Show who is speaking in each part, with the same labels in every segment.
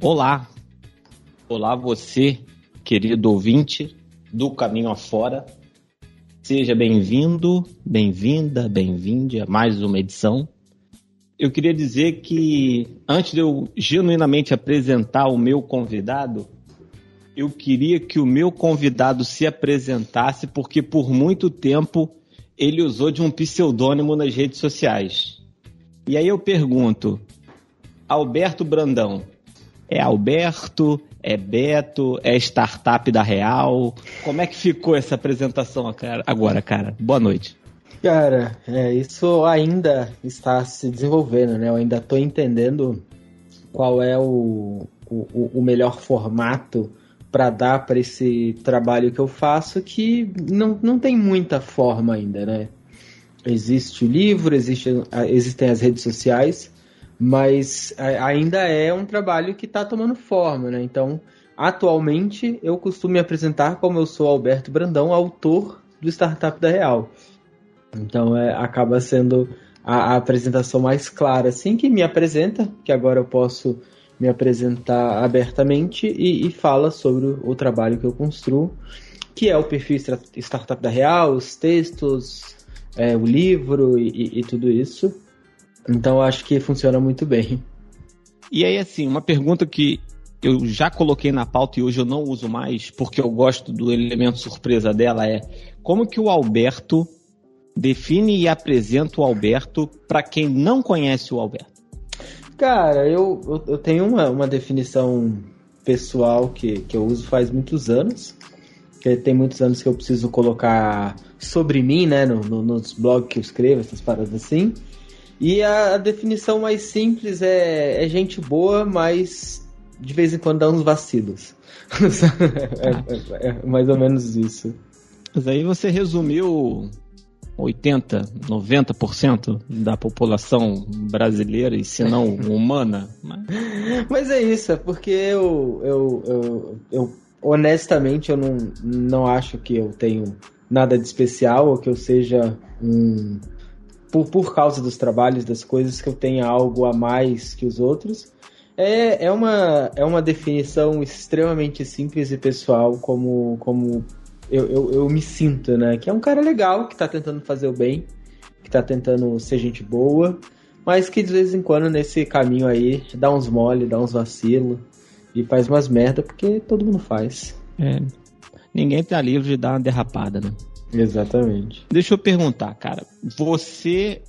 Speaker 1: Olá, olá você, querido ouvinte do Caminho Afora. Seja bem-vindo, bem-vinda, bem-vinde a mais uma edição. Eu queria dizer que, antes de eu genuinamente apresentar o meu convidado, eu queria que o meu convidado se apresentasse, porque por muito tempo ele usou de um pseudônimo nas redes sociais. E aí eu pergunto, Alberto Brandão, é Alberto? É Beto? É startup da Real? Como é que ficou essa apresentação agora, cara? Boa noite.
Speaker 2: Cara, é, isso ainda está se desenvolvendo, né? Eu ainda estou entendendo qual é o, o, o melhor formato para dar para esse trabalho que eu faço, que não, não tem muita forma ainda, né? Existe o livro, existe, existem as redes sociais, mas ainda é um trabalho que está tomando forma, né? Então, atualmente, eu costumo me apresentar como eu sou Alberto Brandão, autor do Startup da Real. Então, é, acaba sendo a, a apresentação mais clara, assim, que me apresenta, que agora eu posso me apresentar abertamente e, e fala sobre o, trabalho que eu construo, que é o perfil Startup da Real, os textos, é, o livro e, e tudo isso. Então acho que funciona muito bem.
Speaker 1: E aí, assim, uma pergunta que eu já coloquei na pauta e hoje eu não uso mais, porque eu gosto do elemento surpresa dela, é como que o Alberto define e apresenta o Alberto para quem não conhece o Alberto?
Speaker 2: Cara, eu, eu, eu, tenho uma, uma definição pessoal que, que eu uso faz muitos anos. Que tem muitos anos que eu preciso colocar sobre mim, né, no, no, nos blogs que eu escrevo, essas paradas assim. E a, a definição mais simples é, é, gente boa, mas de vez em quando dá uns vacilos. é, é, é, mais ou menos isso.
Speaker 1: Mas aí você resumiu 80, 90% da população brasileira e se não humana.
Speaker 2: Mas... mas... é isso, é porque eu, eu, eu, eu honestamente eu não, não acho que eu tenho nada de especial ou que eu seja um por, por causa dos trabalhos, das coisas, que eu tenha algo a mais que os outros. É, é, uma, é uma definição extremamente simples e pessoal, como, como eu, eu, eu me sinto, né? Que é um cara legal, que tá tentando fazer o bem, que tá tentando ser gente boa, mas que de vez em quando nesse caminho aí dá uns mole, dá uns vacilo e faz umas merda, porque todo mundo faz.
Speaker 1: É. Ninguém tá livre de dar uma derrapada, né?
Speaker 2: Exatamente.
Speaker 1: Deixa eu perguntar, cara. Você,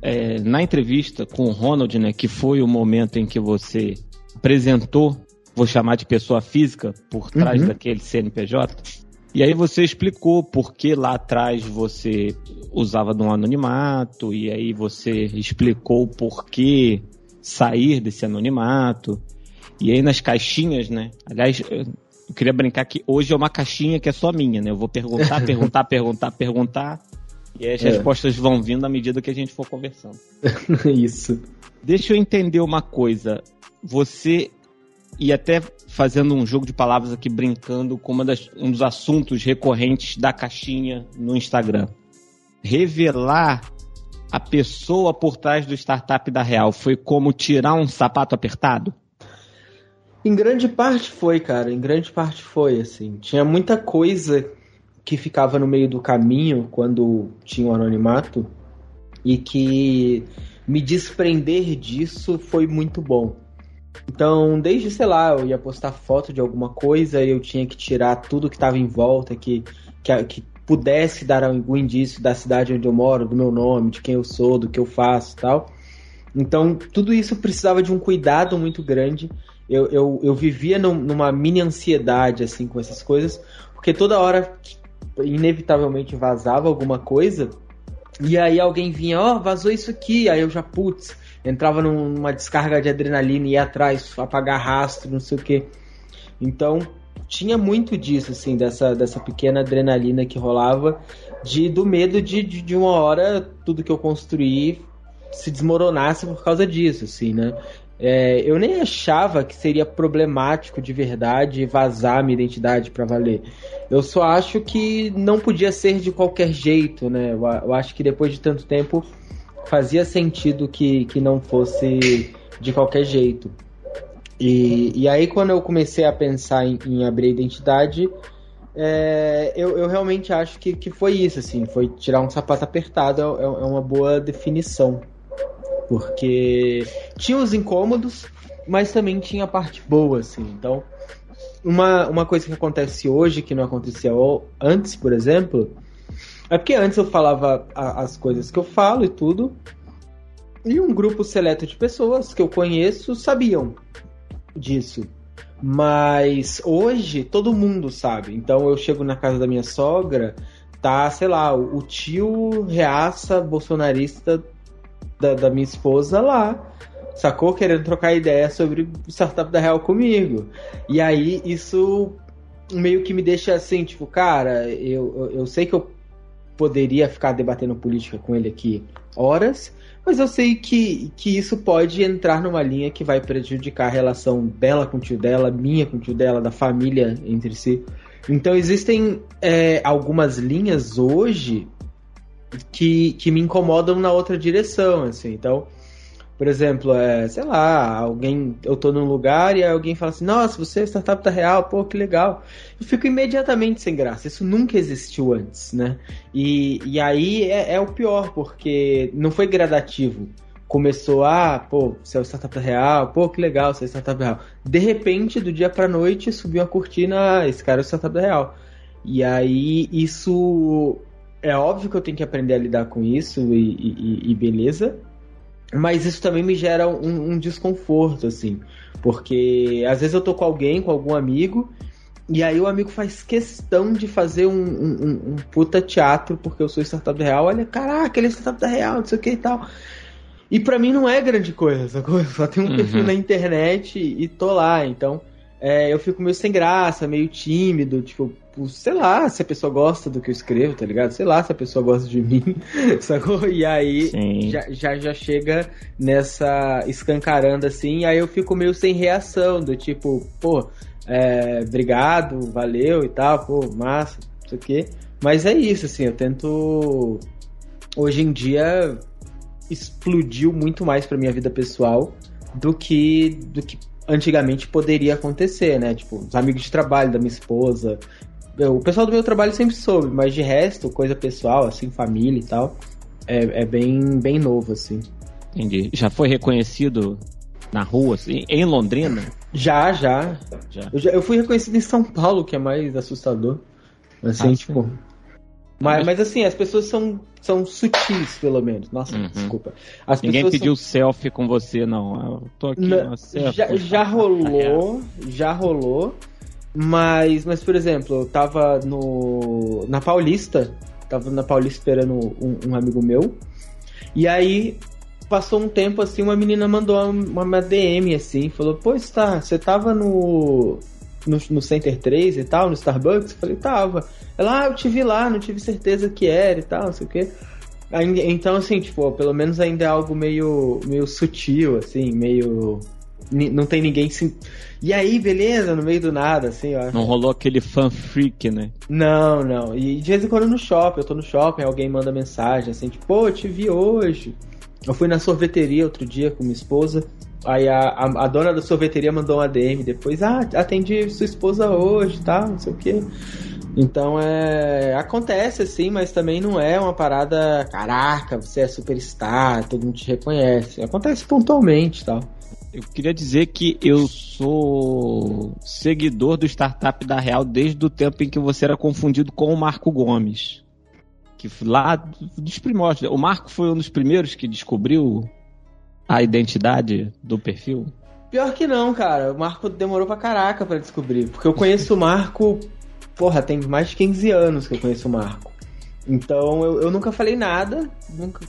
Speaker 1: é, na entrevista com o Ronald, né, que foi o momento em que você apresentou, vou chamar de pessoa física, por trás uhum. daquele CNPJ, e aí você explicou por que lá atrás você usava de um anonimato, e aí você explicou por que sair desse anonimato. E aí nas caixinhas, né? Aliás, eu queria brincar que hoje é uma caixinha que é só minha, né? Eu vou perguntar, perguntar, perguntar, perguntar. E as é. respostas vão vindo à medida que a gente for conversando.
Speaker 2: Isso.
Speaker 1: Deixa eu entender uma coisa. Você e até fazendo um jogo de palavras aqui, brincando com das, um dos assuntos recorrentes da caixinha no Instagram. Revelar a pessoa por trás do startup da Real foi como tirar um sapato apertado?
Speaker 2: Em grande parte foi, cara. Em grande parte foi, assim. Tinha muita coisa que ficava no meio do caminho quando tinha o anonimato e que me desprender disso foi muito bom. Então, desde, sei lá, eu ia postar foto de alguma coisa e eu tinha que tirar tudo que estava em volta, que, que, que, pudesse dar algum indício da cidade onde eu moro, do meu nome, de quem eu sou, do que eu faço tal. Então, tudo isso precisava de um cuidado muito grande eu, eu, eu vivia num, numa mini ansiedade, assim, com essas coisas, porque toda hora, inevitavelmente, vazava alguma coisa, e aí alguém vinha, ó, oh, vazou isso aqui, aí eu já, putz, entrava numa descarga de adrenalina, ia atrás, apagar rastro, não sei o que. Então, tinha muito disso, assim, dessa, dessa pequena adrenalina que rolava, de do medo de, de, de uma hora tudo que eu construí se desmoronasse por causa disso, assim, né? É, eu nem achava que seria problemático de verdade vazar minha identidade para valer. Eu só acho que não podia ser de qualquer jeito, né? Eu, eu, acho que depois de tanto tempo fazia sentido que, que não fosse de qualquer jeito. E, e aí, quando eu comecei a pensar em, em abrir a identidade, é, eu, eu, realmente acho que, que foi isso, assim, foi tirar um sapato apertado, é, é uma boa definição. Porque tinha os incômodos, mas também tinha a parte boa, assim. Então, uma, uma coisa que acontece hoje, que não acontecia antes, por exemplo, é porque antes eu falava a, as coisas que eu falo e tudo, e um grupo seleto de pessoas que eu conheço sabiam disso. Mas hoje todo mundo sabe. Então eu chego na casa da minha sogra, tá, sei lá, o, tio reaça bolsonarista da, da minha esposa lá sacou? Querendo trocar ideia sobre startup da Real comigo. E aí isso meio que me deixa assim, tipo, cara, eu, eu sei que eu poderia ficar debatendo política com ele aqui horas, mas eu sei que, que isso pode entrar numa linha que vai prejudicar a relação dela com o tio dela, minha com o tio dela, da família entre si. Então existem é, algumas linhas hoje que, que me incomodam na outra direção, assim. Então, por exemplo, é, sei lá, alguém, eu tô num lugar e alguém fala assim, nossa, você é startup real, pô, que legal. Eu fico imediatamente sem graça. Isso nunca existiu antes, né? E, e aí é, é o pior, porque não foi gradativo. Começou, ah, pô, você é o startup da real, pô, que legal, você é startup da real. De repente, do dia pra noite, subiu a cortina, ah, esse cara é o startup da real. E aí, isso é óbvio que eu tenho que aprender a lidar com isso e, e, e beleza. Mas isso também me gera um, um, desconforto, assim. Porque às vezes eu tô com alguém, com algum amigo, e aí o amigo faz questão de fazer um, um, um puta teatro porque eu sou startup da real. Olha, caraca, ele é startup da real, não sei o que e tal. E para mim não é grande coisa, só tem um uhum. perfil na internet e tô lá, então é, eu fico meio sem graça, meio tímido, tipo, sei lá se a pessoa gosta do que eu escrevo, tá ligado? Sei lá se a pessoa gosta de mim, sacou? E aí já, já, já chega nessa escancarando assim, e aí eu fico meio sem reação, do tipo, pô, é, obrigado, valeu e tal, pô, massa, não sei o quê. Mas é isso, assim, eu tento. Hoje em dia explodiu muito mais pra minha vida pessoal do que, do que antigamente poderia acontecer, né? Tipo, os amigos de trabalho da minha esposa. Eu, o pessoal do meu trabalho sempre soube, mas de resto, coisa pessoal, assim, família e tal, é, é bem, bem novo, assim.
Speaker 1: Entendi. Já foi reconhecido na rua, assim, em Londrina?
Speaker 2: Já, já. já. Eu, já, eu fui reconhecido em São Paulo, que é mais assustador. Assim, ah, tipo. Mas, mas assim, as pessoas são, são sutis, pelo menos. Nossa, uhum. desculpa. As
Speaker 1: Ninguém pediu são... selfie com você, não. Eu tô aqui,
Speaker 2: Na, já, já rolou, já rolou. Mas, mas, por exemplo, eu tava no, na Paulista, tava na Paulista esperando um, um amigo meu. E aí, passou um tempo assim, uma menina mandou uma, uma DM assim, falou: Pô, está, você tava no, no, no Center 3 e tal, no Starbucks? Eu falei: Tava. Ela, ah, eu te vi lá, não tive certeza que era e tal, não sei o quê. Então, assim, tipo, pelo menos ainda é algo meio, meio sutil, assim, meio. Não tem ninguém se. E aí, beleza, no meio do nada, assim, ó.
Speaker 1: Não rolou aquele fan freak, né?
Speaker 2: Não, não. E de vez em quando no shopping, eu tô no shopping, alguém manda mensagem assim, tipo, pô, eu te vi hoje. Eu fui na sorveteria outro dia com minha esposa. Aí a, a, a, dona da sorveteria mandou uma DM depois, ah, atendi sua esposa hoje, tá? Não sei o quê. Então é. Acontece assim, mas também não é uma parada. Caraca, você é superstar, todo mundo te reconhece. Acontece pontualmente tal.
Speaker 1: Eu queria dizer que eu sou seguidor do startup da Real desde o tempo em que você era confundido com o Marco Gomes. Que lá dos primórdios. O Marco foi um dos primeiros que descobriu a identidade do perfil.
Speaker 2: Pior que não, cara. O Marco demorou pra caraca pra descobrir. Porque eu conheço o Marco porra, tem mais de 15 anos que eu conheço o Marco. Então eu, eu nunca falei nada, nunca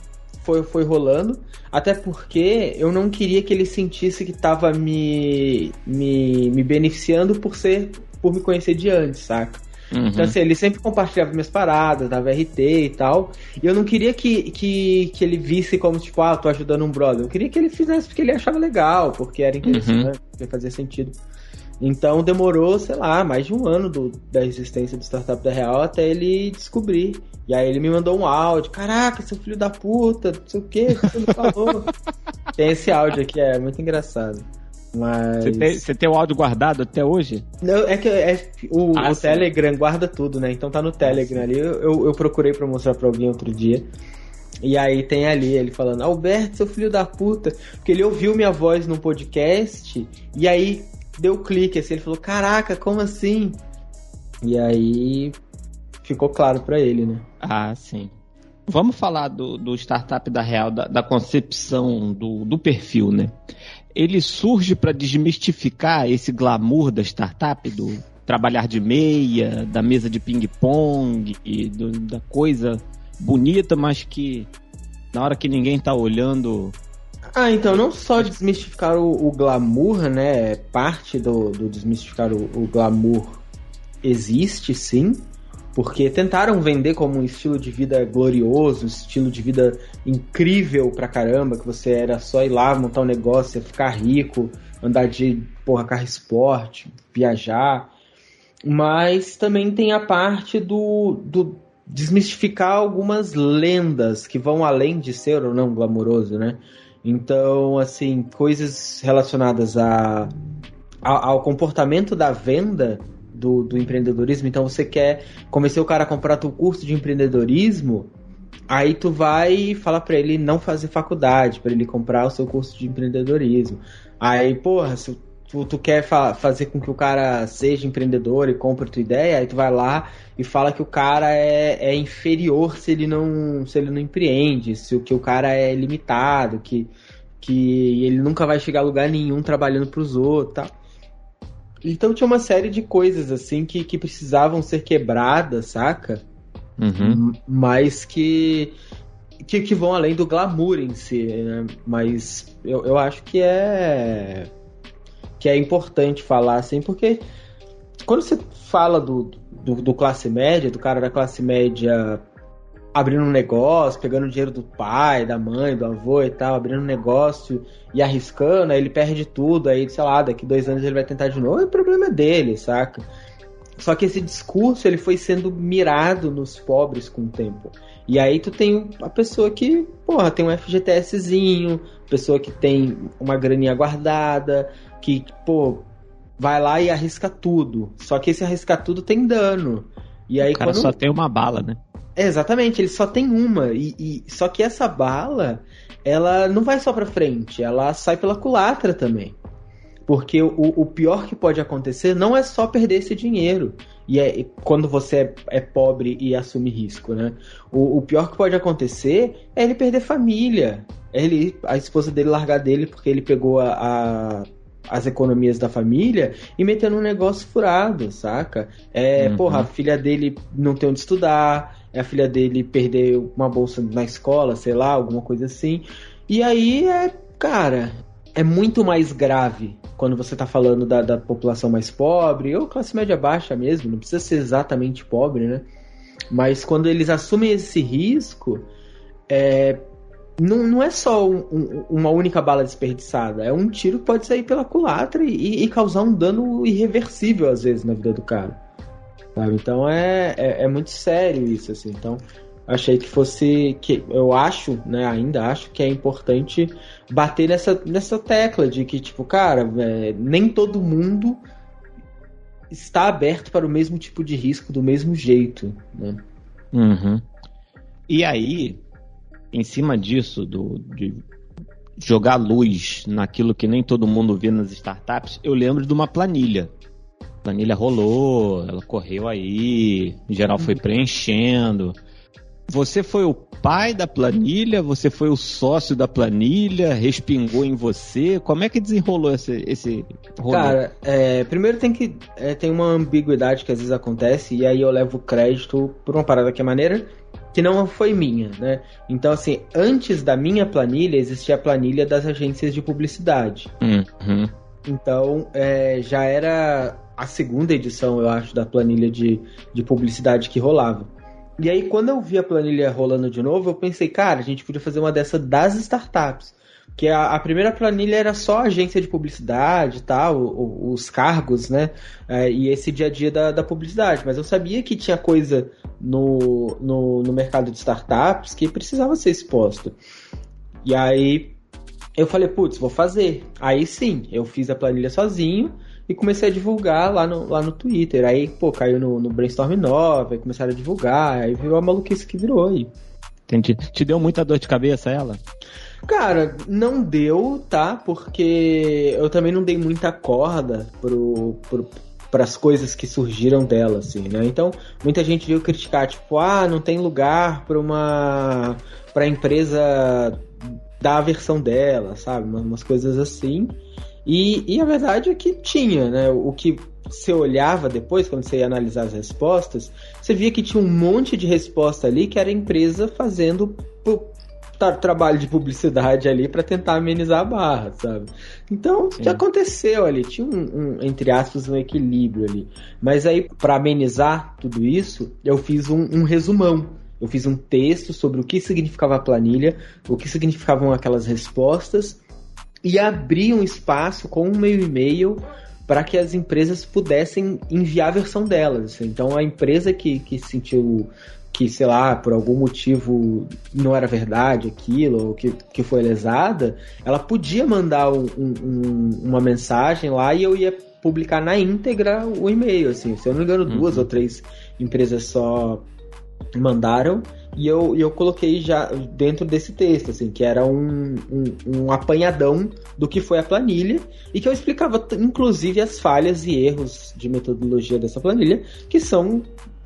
Speaker 2: foi, foi rolando. Até porque eu não queria que ele sentisse que tava me, me, me beneficiando por ser. por me conhecer de antes, saca? Uhum. Então, assim, ele sempre compartilhava minhas paradas, dava RT e tal. E eu não queria que, que, que ele visse como, tipo, ah, tô ajudando um brother. Eu queria que ele fizesse porque ele achava legal, porque era interessante, uhum. porque fazia sentido. Então demorou, sei lá, mais de um ano do, da existência do Startup da Real até ele descobrir. E aí ele me mandou um áudio, caraca, seu filho da puta, não sei o que, que você me falou. Tem esse áudio aqui, é muito engraçado. Mas...
Speaker 1: Você tem, você tem o áudio guardado até hoje?
Speaker 2: Não, é que é, o,
Speaker 1: Ah,
Speaker 2: o. Telegram guarda tudo, né? Então tá no Telegram ali. Eu, eu, procurei pra mostrar pra alguém outro dia. E aí tem ali ele falando, Alberto, seu filho da puta. Porque ele ouviu minha voz num podcast e aí deu clique assim. Ele falou, caraca, como assim? E aí ficou claro pra ele, né?
Speaker 1: Ah, sim. Vamos falar do, do startup da Real, da, da concepção do, do perfil, né? Ele surge para desmistificar esse glamour da startup, do trabalhar de meia, da mesa de ping-pong, da coisa bonita, mas que na hora que ninguém tá olhando.
Speaker 2: Ah, então não só desmistificar o, o glamour, né? Parte do, do desmistificar o, o glamour existe sim, porque tentaram vender como um estilo de vida glorioso, um estilo de vida incrível pra caramba, que você era só ir lá montar um negócio, ficar rico, andar de porra, carro esporte, viajar. Mas também tem a parte do, do desmistificar algumas lendas que vão além de ser ou não glamouroso, né? Então, assim, coisas relacionadas a, a- ao comportamento da venda do, do empreendedorismo. Então, você quer convencer o cara a comprar teu curso de empreendedorismo, aí tu vai e fala pra ele não fazer faculdade, pra ele comprar o seu curso de empreendedorismo. Aí, porra, se tu, tu quer fa- fazer com que o cara seja empreendedor e compre a tua ideia, aí tu vai lá e fala que o cara é, é inferior se ele não se ele não empreende, se o que o cara é limitado, que, que ele nunca vai chegar a lugar nenhum trabalhando pros outros, tá? Então tinha uma série de coisas assim que, que precisavam ser quebradas, saca?
Speaker 1: Uhum.
Speaker 2: Mas que, que que vão além do glamour em si, né? Mas eu, eu acho que é que é importante falar assim, porque quando você fala do, do, do classe média, do cara da classe média abrindo um negócio, pegando dinheiro do pai, da mãe, do avô e tal, abrindo um negócio e arriscando, aí ele perde tudo, aí, sei lá, daqui dois anos ele vai tentar de novo, é problema dele, saca? Só que esse discurso ele foi sendo mirado nos pobres com o tempo. E aí tu tem a pessoa que, porra, tem um FGTSzinho, pessoa que tem uma graninha guardada, que, pô, vai lá e arrisca tudo. Só que esse arriscar tudo tem dano. E aí
Speaker 1: O cara
Speaker 2: quando
Speaker 1: só tem uma bala, né?
Speaker 2: Exatamente, ele só tem uma. E, e- só que essa bala, ela não vai só pra frente, ela sai pela culatra também. Porque o, o pior que pode acontecer não é só perder esse dinheiro. E é quando você é, é pobre e assume risco, né? O, o pior que pode acontecer é ele perder família. É ele, a esposa dele largar dele porque ele pegou a, a- as economias da família e meteu num negócio furado, saca? É,
Speaker 1: Uhum.
Speaker 2: porra, a filha dele não tem onde estudar, a filha dele perder uma bolsa na escola, sei lá, alguma coisa assim. E aí é, cara, é muito mais grave quando você tá falando da, da população mais pobre, ou classe média baixa mesmo, não precisa ser exatamente pobre, né? Mas quando eles assumem esse risco, é, não, não é só um- um- uma única bala desperdiçada, é um tiro que pode sair pela culatra e, e causar um dano irreversível, às vezes, na vida do cara. Sabe? Então é, é, é muito sério isso, assim. Então, achei que fosse. que Eu acho, né, ainda acho que é importante bater nessa, nessa tecla de que, tipo, cara, é, nem todo mundo está aberto para o mesmo tipo de risco do mesmo jeito, né?
Speaker 1: Uhum. E aí, em cima disso, do, de jogar luz naquilo que nem todo mundo vê nas startups, eu lembro de uma planilha. Planilha rolou, ela correu aí, em geral foi preenchendo. Você foi o pai da planilha? Você foi o sócio da planilha? Respingou em você? Como é que desenrolou esse, esse rolê?
Speaker 2: Cara, é, primeiro tem que. é, tem uma ambiguidade que às vezes acontece, e aí eu levo crédito por uma parada que é maneira, que não foi minha, né? Então, assim, antes da minha planilha, existia a planilha das agências de publicidade.
Speaker 1: Uhum.
Speaker 2: Então, é, já era a segunda edição, eu acho, da planilha de, de publicidade que rolava. E aí, quando eu vi a planilha rolando de novo, eu pensei, cara, a gente podia fazer uma dessa das startups. Porque a, a primeira planilha era só agência de publicidade e tal, o- o- os cargos, né? É, e esse dia a dia da, da publicidade. Mas eu sabia que tinha coisa no, no, no mercado de startups que precisava ser exposta. E aí Eu falei, putz, vou fazer. Aí sim, eu fiz a planilha sozinho e comecei a divulgar lá no, lá no Twitter. Aí, pô, caiu no, no Brainstorm 9, aí começaram a divulgar, aí viu a maluquice que virou aí.
Speaker 1: Entendi. Te deu muita dor de cabeça ela?
Speaker 2: Cara, não deu, tá? Porque eu também não dei muita corda pro, pro, para as coisas que surgiram dela, assim, né? Então, muita gente veio criticar, tipo, ah, não tem lugar para uma para a empresa dar a versão dela, sabe? Umas coisas assim. E, e a verdade é que tinha, né? O que você olhava depois, quando você ia analisar as respostas, você via que tinha um monte de resposta ali que era a empresa fazendo trabalho de publicidade ali para tentar amenizar a barra, sabe? Então, Sim. já aconteceu ali, tinha um, um, entre aspas, um equilíbrio ali. Mas aí, para amenizar tudo isso, eu fiz um, um resumão. Eu fiz um texto sobre o que significava a planilha, o que significavam aquelas respostas, e abri um espaço com um meio e-mail para que as empresas pudessem enviar a versão delas. Então a empresa que, que sentiu que, sei lá, por algum motivo não era verdade aquilo, ou que, que foi lesada, ela podia mandar um, um, uma mensagem lá e eu ia publicar na íntegra o e-mail, assim. Se eu não me engano, duas uhum. ou três empresas só mandaram e eu, eu coloquei já dentro desse texto, assim, que era um, um, um, apanhadão do que foi a planilha e que eu explicava, inclusive, as falhas e erros de metodologia dessa planilha, que são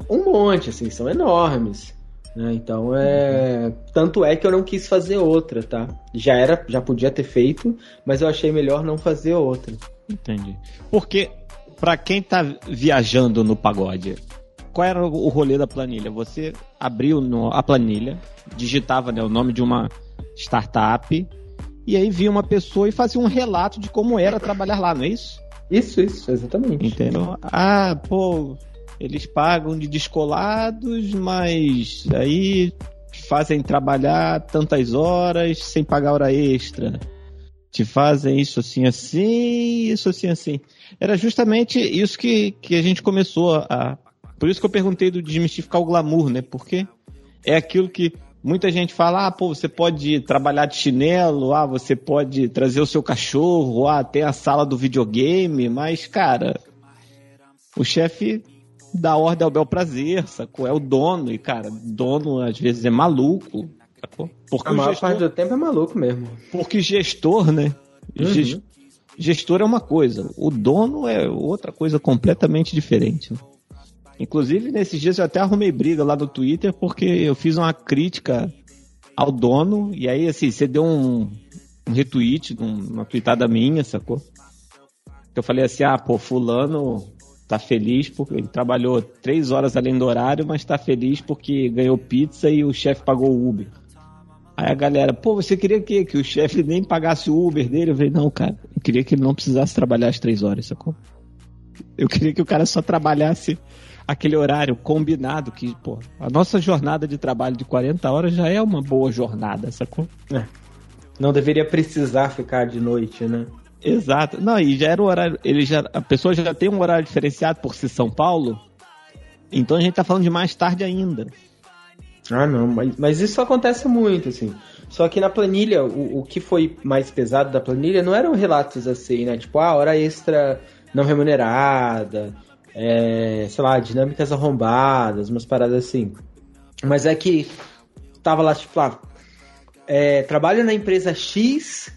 Speaker 2: um monte, assim, são enormes. Né? Então é. Uhum. Tanto é que eu não quis fazer outra, tá? Já era, já podia ter feito, mas eu achei melhor não fazer outra.
Speaker 1: Entendi. Porque, para quem tá viajando no pagode, qual era o rolê da planilha? Você abriu no, a planilha, digitava né, o nome de uma startup, e aí via uma pessoa e fazia um relato de como era trabalhar lá, não é isso?
Speaker 2: Isso, isso, exatamente.
Speaker 1: Entendeu? Ah, pô, eles pagam de descolados, mas aí fazem trabalhar tantas horas sem pagar hora extra. Te fazem isso assim assim, isso assim assim. Era justamente isso que, que a gente começou a. Por isso que eu perguntei do desmistificar o glamour, né? Porque é aquilo que muita gente fala: ah, pô, você pode trabalhar de chinelo, ah, você pode trazer o seu cachorro, ah, tem a sala do videogame, mas, cara, o chefe dá ordem ao bel prazer, sacou? É o dono, e, cara, dono às vezes é maluco,
Speaker 2: sacou? Porque a maior gestor... parte do tempo é maluco mesmo.
Speaker 1: Porque gestor, né? Uhum. Gestor é uma coisa, o dono é outra coisa completamente diferente. Inclusive, nesses dias eu até arrumei briga lá no Twitter porque eu fiz uma crítica ao dono, e aí, assim, você deu um, um retweet, uma tweetada minha, sacou? Eu falei assim, ah, pô, fulano tá feliz porque ele trabalhou três horas além do horário, mas tá feliz porque ganhou pizza e o chefe pagou o Uber. Aí a galera, pô, você queria que, que o chefe nem pagasse o Uber dele? Eu falei, não, cara, eu queria que ele não precisasse trabalhar as três horas, sacou? Eu queria que o cara só trabalhasse aquele horário combinado, que, pô, a nossa jornada de trabalho de 40 horas já é uma boa jornada, sacou? É.
Speaker 2: Não deveria precisar ficar de noite, né?
Speaker 1: Exato. Não, e já era o horário. Ele já, a pessoa já tem um horário diferenciado por ser São Paulo. Então a gente tá falando de mais tarde ainda.
Speaker 2: Ah, não, mas, mas isso acontece muito, assim. Só que na planilha, o, o que foi mais pesado da planilha não eram relatos assim, né? Tipo, ah, hora extra não remunerada, é, sei lá, dinâmicas arrombadas, umas paradas assim. Mas é que tava lá, tipo, lá, é, trabalho na empresa X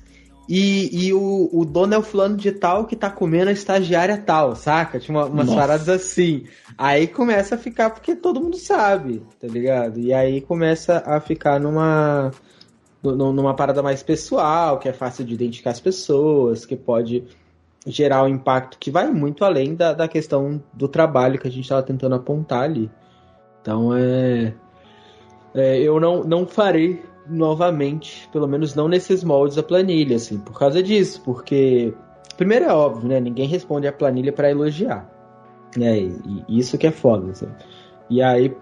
Speaker 2: e, e o, o dono é o fulano de tal que tá comendo a estagiária tal, saca? Tinha uma, umas Nossa. paradas assim. Aí começa a ficar porque todo mundo sabe, tá ligado? E aí começa a ficar numa numa parada mais pessoal, que é fácil de identificar as pessoas, que pode gerar um impacto que vai muito além da, da questão do trabalho que a gente estava tentando apontar ali. Então é, é eu não, não farei novamente, pelo menos não nesses moldes a planilha, assim, por causa disso, porque primeiro é óbvio, né? Ninguém responde a planilha para elogiar, né? E, e, isso que é foda, assim. E aí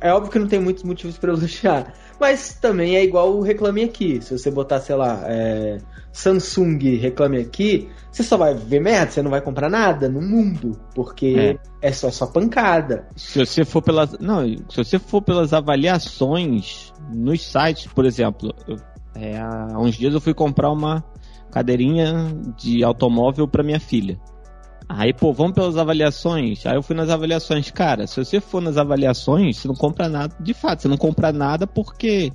Speaker 2: é óbvio que não tem muitos motivos para elogiar, mas também é igual o Reclame Aqui. Se você botar, sei lá, é, Samsung Reclame Aqui, você só vai ver merda, você não vai comprar nada no mundo, porque é, é só só pancada.
Speaker 1: Se você for pelas, não, se você for pelas avaliações nos sites, por exemplo, É, há uns dias eu fui comprar uma cadeirinha de automóvel para minha filha. Aí, pô, vamos pelas avaliações. Aí eu fui nas avaliações. Cara, se você for nas avaliações, você não compra nada. De fato, você não compra nada porque.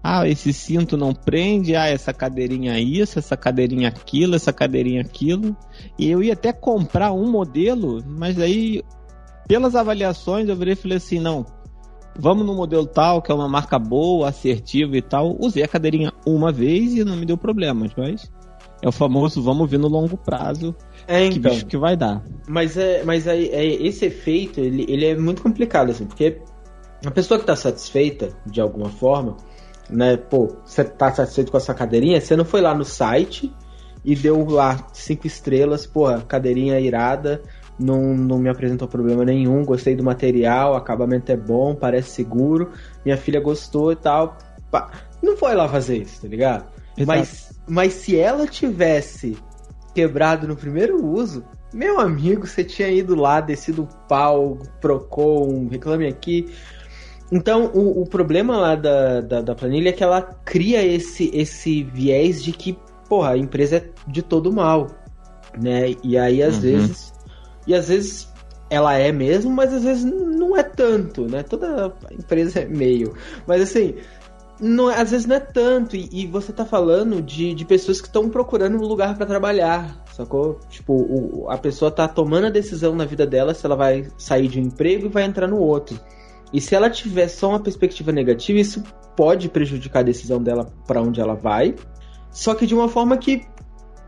Speaker 1: Ah, esse cinto não prende. Ah, essa cadeirinha isso, essa cadeirinha aquilo, essa cadeirinha aquilo. E eu ia até comprar um modelo, mas aí, pelas avaliações, eu virei e falei assim: não, vamos no modelo tal, que é uma marca boa, assertiva e tal. Usei a cadeirinha uma vez e não me deu problemas, mas é o famoso vamos ver no longo prazo
Speaker 2: é, então.
Speaker 1: que bicho que vai dar.
Speaker 2: Mas, é, mas é, é, esse efeito, ele, ele é muito complicado, assim, porque a pessoa que está satisfeita, de alguma forma, né, pô, você tá satisfeito com essa cadeirinha, você não foi lá no site e deu lá cinco estrelas, porra, cadeirinha irada, não, não me apresentou problema nenhum, gostei do material, acabamento é bom, parece seguro, minha filha gostou e tal. Não foi lá fazer isso, tá ligado? Mas, mas se ela tivesse quebrado no primeiro uso, meu amigo, você tinha ido lá, descido o pau, Procon, reclame aqui. Então, o, o problema lá da, da, da, planilha é que ela cria esse, esse viés de que, porra, a empresa é de todo mal, né? E aí, às uhum. vezes... E às vezes ela é mesmo, mas às vezes não é tanto, né? Toda empresa é meio. Mas assim, não, às vezes não é tanto, e, e você tá falando de, de pessoas que estão procurando um lugar para trabalhar, sacou? Tipo, o, a pessoa tá tomando a decisão na vida dela se ela vai sair de um emprego e vai entrar no outro. E se ela tiver só uma perspectiva negativa, isso pode prejudicar a decisão dela para onde ela vai. Só que de uma forma que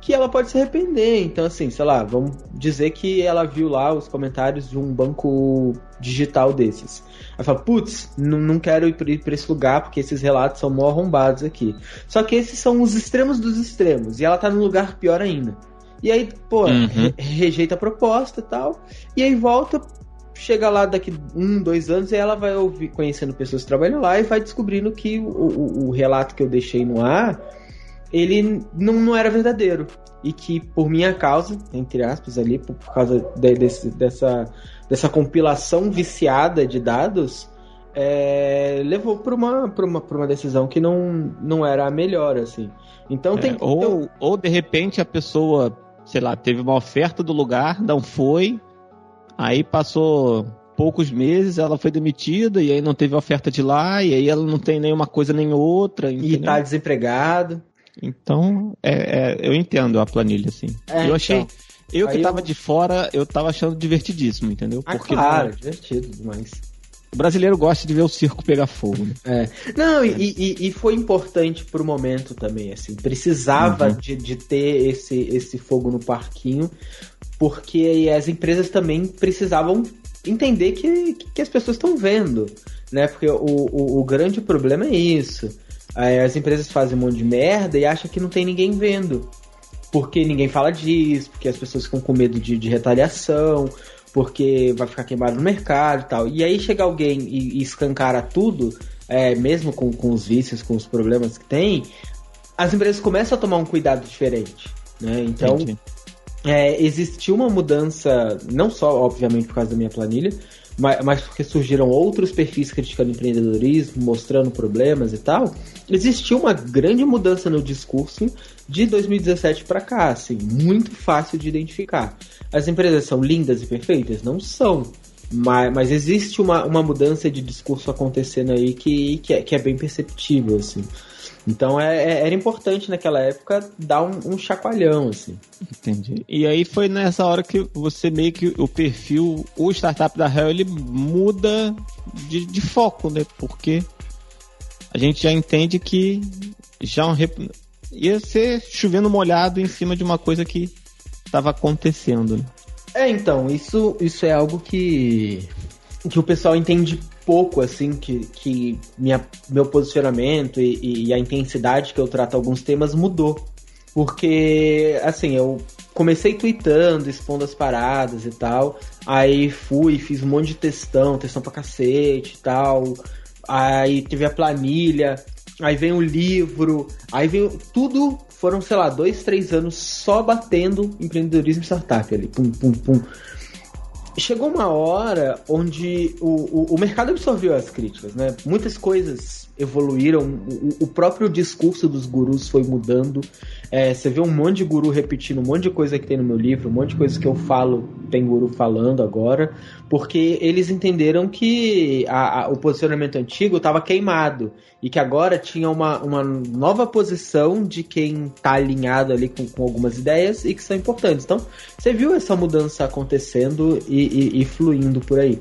Speaker 2: que ela pode se arrepender. Então, assim, sei lá, vamos dizer que ela viu lá os comentários de um banco digital desses. Ela fala, putz, não quero ir para esse lugar porque esses relatos são mó arrombados aqui. Só que esses são os extremos dos extremos. E ela tá num lugar pior ainda. E aí, pô, uhum. re rejeita a proposta e tal. E aí volta, chega lá daqui um, dois anos e ela vai ouvir, conhecendo pessoas que trabalham lá e vai descobrindo que o, o, o relato que eu deixei no ar ele não, não era verdadeiro. E que por minha causa, entre aspas, ali, por, causa de, desse, dessa, dessa compilação viciada de dados, é, levou para uma, pra uma, pra uma decisão que não, não era a melhor, assim. Então
Speaker 1: é,
Speaker 2: tem
Speaker 1: ou,
Speaker 2: então...
Speaker 1: ou de repente a pessoa, sei lá, teve uma oferta do lugar, não foi, aí passou poucos meses ela foi demitida e aí não teve oferta de lá e aí ela não tem nenhuma coisa nem outra.
Speaker 2: Entendeu? E tá desempregado.
Speaker 1: Então, é, é, eu entendo a planilha, assim. É, eu achei. Então, eu que tava eu... de fora, eu tava achando divertidíssimo, entendeu?
Speaker 2: Ah, Porque claro, não... divertido demais.
Speaker 1: O brasileiro gosta de ver o circo pegar fogo, né?
Speaker 2: É. Não, é. E, e, e, foi importante pro momento também, assim. Precisava uhum. de, de ter esse, esse fogo no parquinho, porque as empresas também precisavam entender que, que as pessoas estão vendo, né? Porque o, o, o grande problema é isso Aí as empresas fazem um monte de merda e acham que não tem ninguém vendo. Porque ninguém fala disso, porque as pessoas ficam com medo de, de retaliação, porque vai ficar queimado no mercado e tal. E aí chega alguém e, e escancara tudo, é, mesmo com, com os vícios, com os problemas que tem, as empresas começam a tomar um cuidado diferente. Né? Então, é, existiu uma mudança, não só, obviamente, por causa da minha planilha, mas porque surgiram outros perfis criticando empreendedorismo, mostrando problemas e tal, existiu uma grande mudança no discurso de 2017 para cá, assim, muito fácil de identificar. As empresas são lindas e perfeitas? Não são. Mas, mas existe uma, uma mudança de discurso acontecendo aí que, que, é, que é bem perceptível, assim. Então é, é, era importante naquela época dar um, um, chacoalhão, assim.
Speaker 1: Entendi. E aí foi nessa hora que você meio que o perfil, o startup da Hell, ele muda de, de foco, né? Porque a gente já entende que já um rep... ia ser chovendo molhado em cima de uma coisa que estava acontecendo. Né?
Speaker 2: É, então, isso, isso é algo que, que o pessoal entende pouco, assim, que, que minha, meu posicionamento e, e a intensidade que eu trato alguns temas mudou. Porque, assim, eu comecei tweetando, expondo as paradas e tal. Aí fui, fiz um monte de textão, textão pra cacete e tal. Aí teve a planilha, aí vem o livro, aí vem tudo. Foram, sei lá, dois, três anos só batendo empreendedorismo startup ali. Pum, pum, pum. Chegou uma hora onde o, o, o, mercado absorveu as críticas, né? Muitas coisas evoluíram, o, o próprio discurso dos gurus foi mudando. É, você vê um monte de guru repetindo um monte de coisa que tem no meu livro, um monte de coisa que eu falo, tem guru falando agora, porque eles entenderam que a, a, o posicionamento antigo estava queimado e que agora tinha uma, uma nova posição de quem está alinhado ali com, com algumas ideias e que são importantes. Então, você viu essa mudança acontecendo e, e, e fluindo por aí.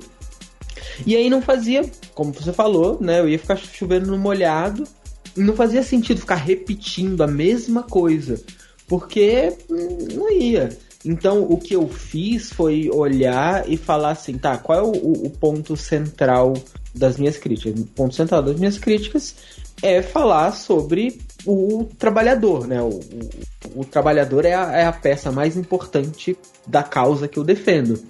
Speaker 2: E aí não fazia, como você falou, né? Eu ia ficar chovendo no molhado não fazia sentido ficar repetindo a mesma coisa, porque não ia. Então, o que eu fiz foi olhar e falar assim, tá, qual é o, o ponto central das minhas críticas? O ponto central das minhas críticas é falar sobre o trabalhador, né? O, o, o trabalhador é a, é a peça mais importante da causa que eu defendo,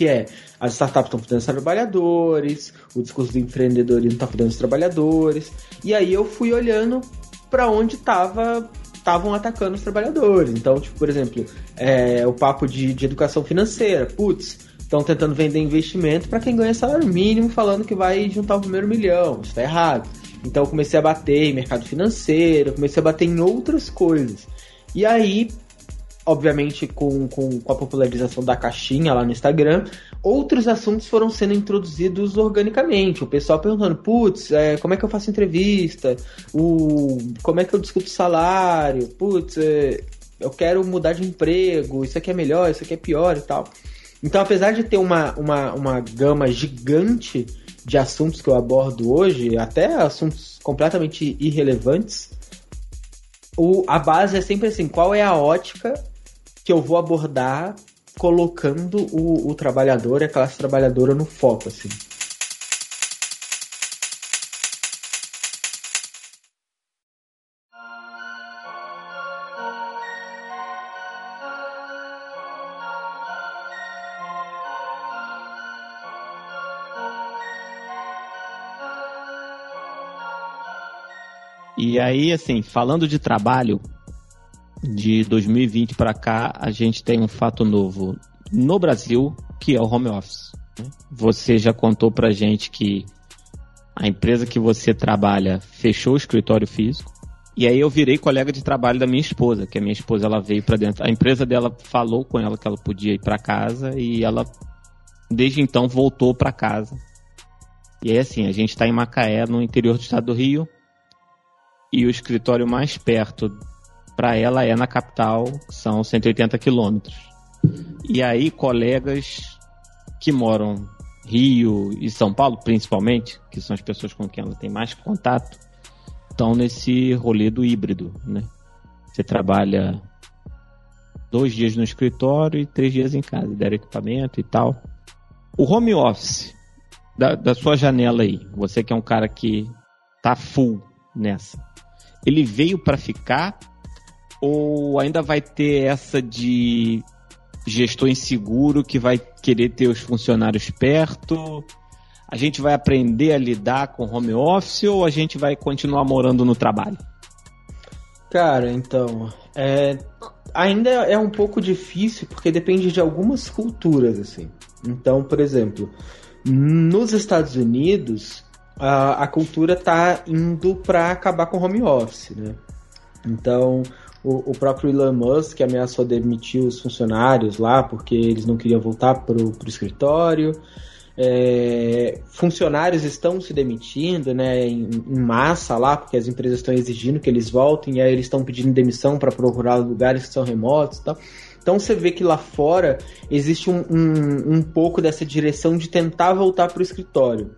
Speaker 2: que é as startups estão fudendo os trabalhadores, o discurso do empreendedorismo está fudendo os trabalhadores. E aí eu fui olhando para onde tava estavam atacando os trabalhadores. Então, tipo, por exemplo, é, o papo de, de educação financeira. Putz, estão tentando vender investimento para quem ganha salário mínimo, falando que vai juntar o primeiro milhão. Isso está errado. Então, eu comecei a bater em mercado financeiro, comecei a bater em outras coisas. E aí, obviamente com, com, com, a popularização da caixinha lá no Instagram, outros assuntos foram sendo introduzidos organicamente. O pessoal perguntando, putz, é, como é que eu faço entrevista? O, como é que eu discuto salário? Putz, é, eu quero mudar de emprego, isso aqui é melhor, isso aqui é pior e tal. Então, apesar de ter uma, uma, uma gama gigante de assuntos que eu abordo hoje, até assuntos completamente irrelevantes, o, a base é sempre assim, qual é a ótica que eu vou abordar colocando o, o trabalhador e a classe trabalhadora no foco, assim.
Speaker 1: E aí, assim, falando de trabalho, de 2020 para cá, a gente tem um fato novo no Brasil, que é o home office. Você já contou pra gente que a empresa que você trabalha fechou o escritório físico. E aí eu virei colega de trabalho da minha esposa, que a minha esposa ela veio para dentro. A empresa dela falou com ela que ela podia ir para casa e ela desde então voltou para casa. E aí assim, a gente está em Macaé, no interior do estado do Rio, e o escritório mais perto para ela é na capital, são 180 quilômetros. E aí, colegas que moram Rio e São Paulo, principalmente, que são as pessoas com quem ela tem mais contato, estão nesse rolê do híbrido, né? Você trabalha dois dias no escritório e três dias em casa, deram equipamento e tal. O home office, da, da sua janela aí, você que é um cara que tá full nessa, ele veio para ficar ou ainda vai ter essa de gestor inseguro que vai querer ter os funcionários perto? A gente vai aprender a lidar com home office ou a gente vai continuar morando no trabalho?
Speaker 2: Cara, então, é, ainda é um pouco difícil porque depende de algumas culturas, assim. Então, por exemplo, nos Estados Unidos, a, a cultura tá indo para acabar com home office, né? Então, o, o, próprio Elon Musk ameaçou demitir os funcionários lá porque eles não queriam voltar para o escritório. É, funcionários estão se demitindo né, em, em, massa lá, porque as empresas estão exigindo que eles voltem, e aí eles estão pedindo demissão para procurar lugares que são remotos e tal. Então você vê que lá fora existe um, um, um pouco dessa direção de tentar voltar para o escritório.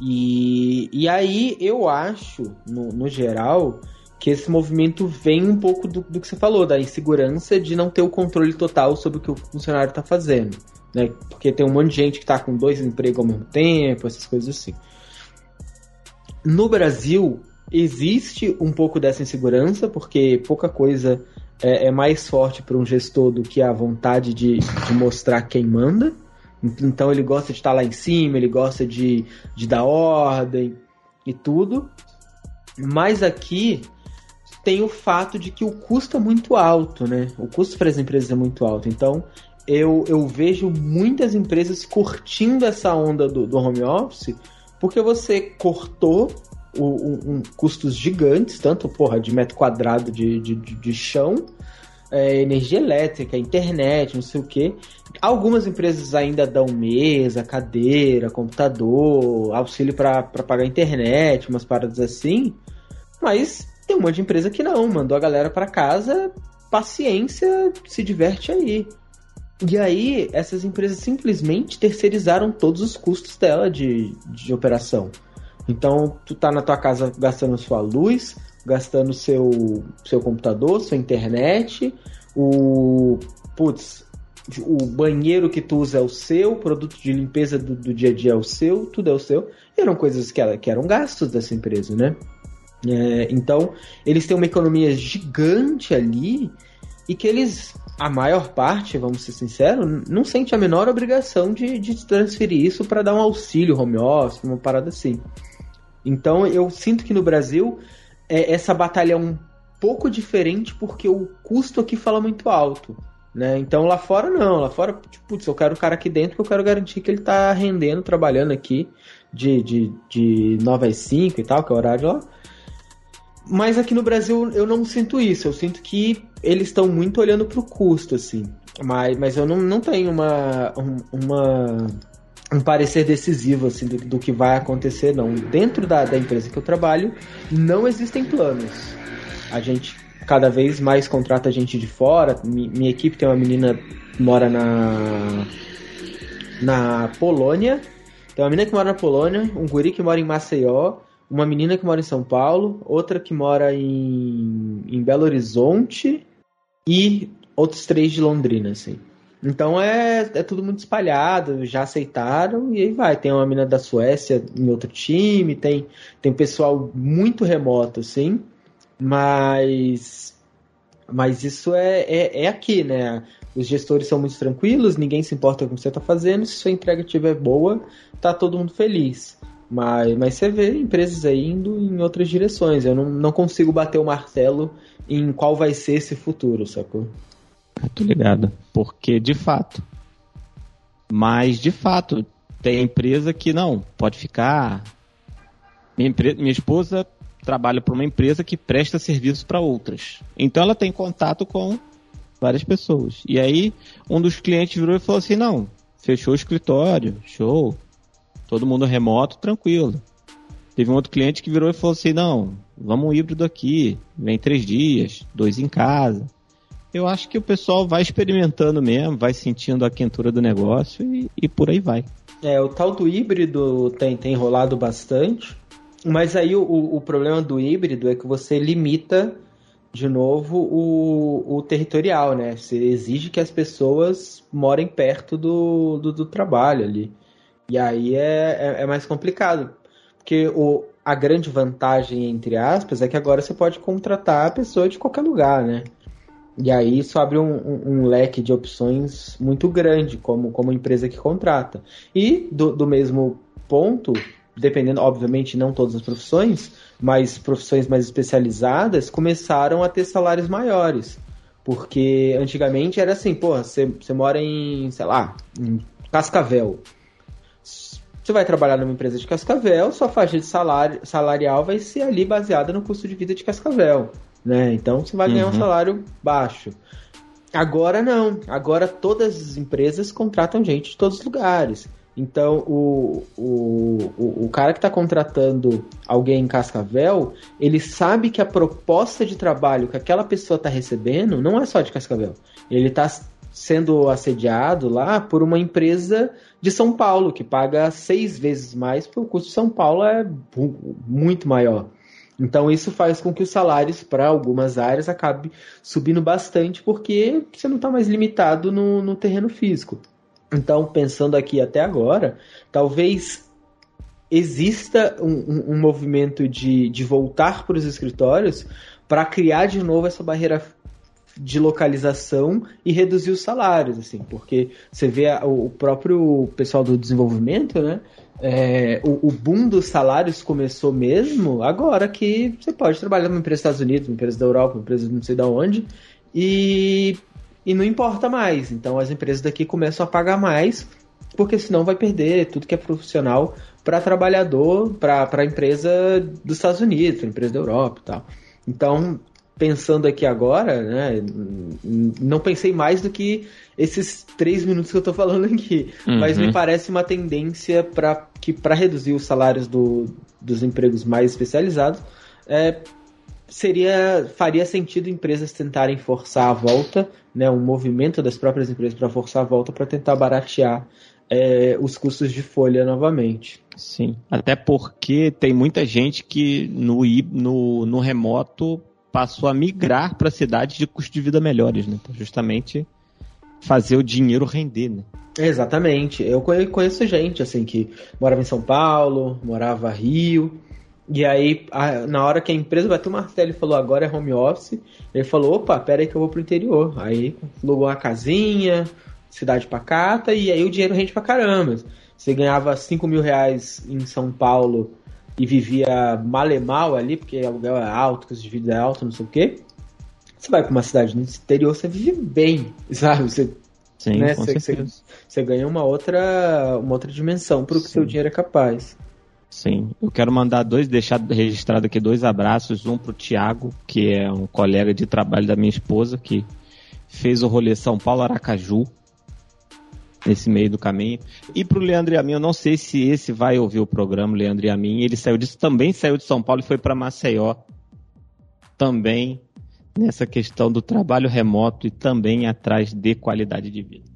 Speaker 2: E, e aí eu acho, no, no geral, que esse movimento vem um pouco do, do, que você falou, da insegurança de não ter o controle total sobre o que o funcionário está fazendo. Né? Porque tem um monte de gente que está com dois empregos ao mesmo tempo, essas coisas assim. No Brasil, existe um pouco dessa insegurança, porque pouca coisa é, é mais forte para um gestor do que a vontade de, de mostrar quem manda. Então ele gosta de estar lá em cima, ele gosta de, de dar ordem e tudo. Mas aqui tem o fato de que o custo é muito alto, né? O custo para as empresas é muito alto. Então, eu, eu vejo muitas empresas curtindo essa onda do, do home office porque você cortou o, um, custos gigantes, tanto porra, de metro quadrado de, de, de chão, é, energia elétrica, internet, não sei o que. Algumas empresas ainda dão mesa, cadeira, computador, auxílio para pagar internet, umas paradas assim. Mas tem um monte de empresa que não, mandou a galera para casa, paciência, se diverte aí. E aí, essas empresas simplesmente terceirizaram todos os custos dela de, de operação. Então, tu tá na tua casa gastando sua luz, gastando seu, seu computador, sua internet, o. Putz, o banheiro que tu usa é o seu, o produto de limpeza do, do dia a dia é o seu, tudo é o seu. E eram coisas que, que eram gastos dessa empresa, né? É, então, eles têm uma economia gigante ali e que eles, a maior parte, vamos ser sinceros, não sente a menor obrigação de, de transferir isso para dar um auxílio home office, uma parada assim. Então, eu sinto que no Brasil é, essa batalha é um pouco diferente porque o custo aqui fala muito alto. Né? Então lá fora não, lá fora, tipo, putz, eu quero o cara aqui dentro que eu quero garantir que ele tá rendendo, trabalhando aqui de, de, de 9 às 5 e tal, que é o horário lá. Mas aqui no Brasil eu não sinto isso, eu sinto que eles estão muito olhando pro custo, assim. Mas, mas eu não, não tenho uma, uma, um parecer decisivo assim, do, do que vai acontecer, não. Dentro da, da empresa que eu trabalho, não existem planos. A gente cada vez mais contrata gente de fora. minha equipe tem uma menina que mora na, na Polônia. Tem uma menina que mora na Polônia, um guri que mora em Maceió uma menina que mora em São Paulo, outra que mora em, em Belo Horizonte e outros três de Londrina, assim. Então é, é tudo muito espalhado, já aceitaram e aí vai. Tem uma menina da Suécia em outro time, tem, tem pessoal muito remoto, assim, mas, mas isso é, é, é aqui, né? Os gestores são muito tranquilos, ninguém se importa com o que você está fazendo, se sua entrega estiver boa, tá todo mundo feliz. Mas, mas você vê empresas aí indo em outras direções. Eu não, não consigo bater o martelo em qual vai ser esse futuro, sacou?
Speaker 1: Tô ligado. Porque, de fato. Mas, de fato, tem empresa que não, pode ficar. Minha, minha esposa trabalha para uma empresa que presta serviço para outras. Então ela tem contato com várias pessoas. E aí um dos clientes virou e falou assim: não, fechou o escritório, show todo mundo remoto, tranquilo. Teve um outro cliente que virou e falou assim: não, vamos um híbrido aqui, vem três dias, dois em casa. Eu acho que o pessoal vai experimentando mesmo, vai sentindo a quentura do negócio e, e por aí vai.
Speaker 2: É, o tal do híbrido tem, tem rolado bastante, mas aí o, o problema do híbrido é que você limita de novo o, o territorial, né? Você exige que as pessoas morem perto do, do, do trabalho ali. E aí é, é, é mais complicado. Porque o, a grande vantagem, entre aspas, é que agora você pode contratar a pessoa de qualquer lugar, né? E aí isso abre um, um, um, leque de opções muito grande como, como empresa que contrata. E do, do mesmo ponto, dependendo, obviamente, não todas as profissões, mas profissões mais especializadas começaram a ter salários maiores. Porque antigamente era assim, porra, você, você mora em, sei lá, em Cascavel. Você vai trabalhar numa empresa de Cascavel, sua faixa de salário, salarial vai ser ali baseada no custo de vida de Cascavel. Né? Então você vai ganhar uhum. um salário baixo. Agora não. Agora todas as empresas contratam gente de todos os lugares. Então o, o, o, o cara que está contratando alguém em Cascavel, ele sabe que a proposta de trabalho que aquela pessoa está recebendo não é só de Cascavel. Ele está sendo assediado lá por uma empresa de São Paulo, que paga seis vezes mais, porque o custo de São Paulo é muito maior. Então isso faz com que os salários para algumas áreas acabe subindo bastante, porque você não está mais limitado no, no terreno físico. Então, pensando aqui até agora, talvez exista um, um, um movimento de, de voltar para os escritórios para criar de novo essa barreira de localização e reduzir os salários, assim, porque você vê a, o próprio pessoal do desenvolvimento, né? É, o, o, boom dos salários começou mesmo agora que você pode trabalhar numa empresa dos Estados Unidos, uma empresa da Europa, uma empresa não sei de onde, e e não importa mais. Então as empresas daqui começam a pagar mais, porque senão vai perder tudo que é profissional para trabalhador, para a empresa dos Estados Unidos, para empresa da Europa e tal. Então, pensando aqui agora, né, não pensei mais do que esses três minutos que eu tô falando aqui. Uhum. Mas me parece uma tendência para que para reduzir os salários do, dos empregos mais especializados, é, seria faria sentido empresas tentarem forçar a volta, né, um movimento das próprias empresas para forçar a volta para tentar baratear é, os custos de folha novamente.
Speaker 1: Sim, até porque tem muita gente que no, no, no remoto passou a migrar para cidades de custo de vida melhores, né? Então, justamente fazer o dinheiro render, né?
Speaker 2: Exatamente. Eu conheço gente assim que morava em São Paulo, morava Rio, e aí, a, na hora que a empresa bateu o martelo e falou agora é home office, ele falou, opa, pera aí que eu vou pro interior. Aí alugou uma casinha, cidade pacata, e aí o dinheiro rende pra caramba. Você ganhava 5 mil reais em São Paulo e vivia mal e mal ali, porque aluguel é alto, custo de vida é alto, não sei o quê. Você vai pra uma cidade no interior, você vive bem, sabe? Você,
Speaker 1: Sim, né? você, você,
Speaker 2: você, ganha uma outra, uma outra dimensão pro que Sim. seu dinheiro é capaz.
Speaker 1: Sim, eu quero mandar dois, deixar registrado aqui dois abraços, um pro Tiago, que é um colega de trabalho da minha esposa, que fez o rolê São Paulo Aracaju, nesse meio do caminho. E pro Leandro e a mim, eu não sei se esse vai ouvir o programa, Leandro e a mim, ele saiu disso, também saiu de São Paulo e foi para Maceió, também nessa questão do trabalho remoto e também atrás de qualidade de vida.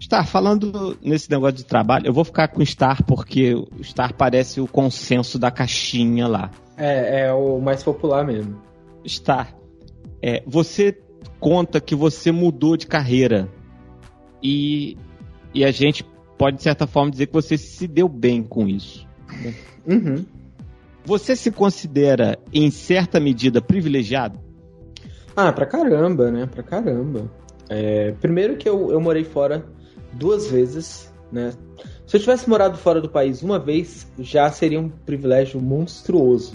Speaker 1: Star, falando nesse negócio de trabalho, eu vou ficar com Star porque o Star parece o consenso da caixinha lá.
Speaker 2: É, é o mais popular mesmo.
Speaker 1: Star, é, você conta que você mudou de carreira e, e a gente pode, de certa forma, dizer que você se deu bem com isso.
Speaker 2: Uhum.
Speaker 1: Você se considera, em certa medida, privilegiado?
Speaker 2: Ah, pra caramba, né? Pra caramba. É, primeiro que eu, eu morei fora duas vezes, né? Se eu tivesse morado fora do país uma vez, já seria um privilégio monstruoso.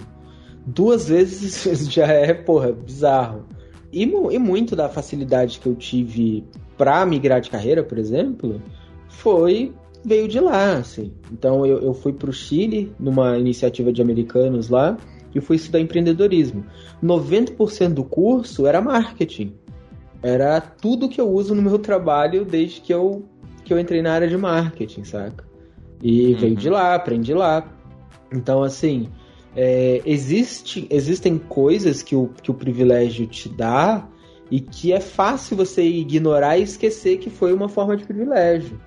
Speaker 2: Duas vezes já é, porra, bizarro. E, e muito da facilidade que eu tive para migrar de carreira, por exemplo, foi veio de lá, assim. Então eu, eu fui para o Chile numa iniciativa de americanos lá e fui estudar empreendedorismo. 90% do curso era marketing. Era tudo que eu uso no meu trabalho desde que eu que eu entrei na área de marketing, saca? E uhum. veio de lá, aprendi lá. Então, assim, é, existe, existem coisas que o, que o privilégio te dá e que é fácil você ignorar e esquecer que foi uma forma de privilégio.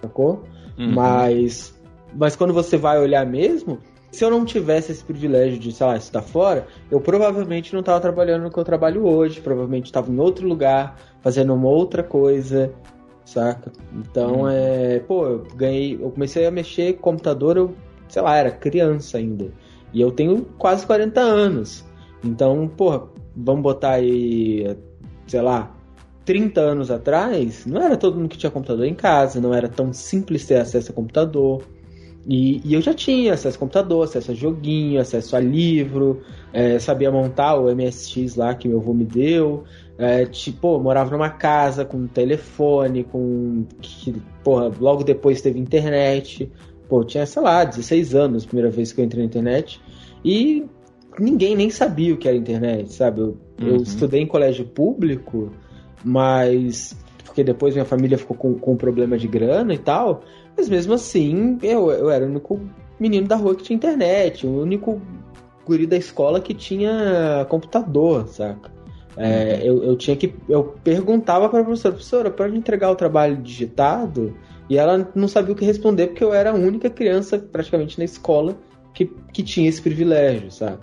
Speaker 2: Sacou? Uhum. Mas, mas quando você vai olhar mesmo, se eu não tivesse esse privilégio de, sei lá, estar fora, eu provavelmente não estava trabalhando no que eu trabalho hoje, provavelmente estava em outro lugar, fazendo uma outra coisa, saca? Então, hum. é. Pô, eu ganhei. Eu comecei a mexer computador, eu, sei lá, era criança ainda. E eu tenho quase 40 anos. Então, porra, vamos botar aí, sei lá, 30 anos atrás, não era todo mundo que tinha computador em casa, não era tão simples ter acesso a computador. E, e eu já tinha acesso a computador, acesso a joguinho, acesso a livro, é, sabia montar o MSX lá que meu avô me deu. É, tipo, morava numa casa com telefone, com. Que, porra, logo depois teve internet. Pô, tinha, sei lá, 16 anos, primeira vez que eu entrei na internet. E ninguém nem sabia o que era internet, sabe? Eu, uhum. eu estudei em colégio público, mas. Porque depois minha família ficou com, com problema de grana e tal. Mas mesmo assim, eu, eu era o único menino da rua que tinha internet, o único guri da escola que tinha computador, saca? É, uhum. eu, eu tinha que. Eu perguntava para a professora, professora, pode entregar o trabalho digitado? E ela não sabia o que responder, porque eu era a única criança praticamente na escola que, que tinha esse privilégio, sabe?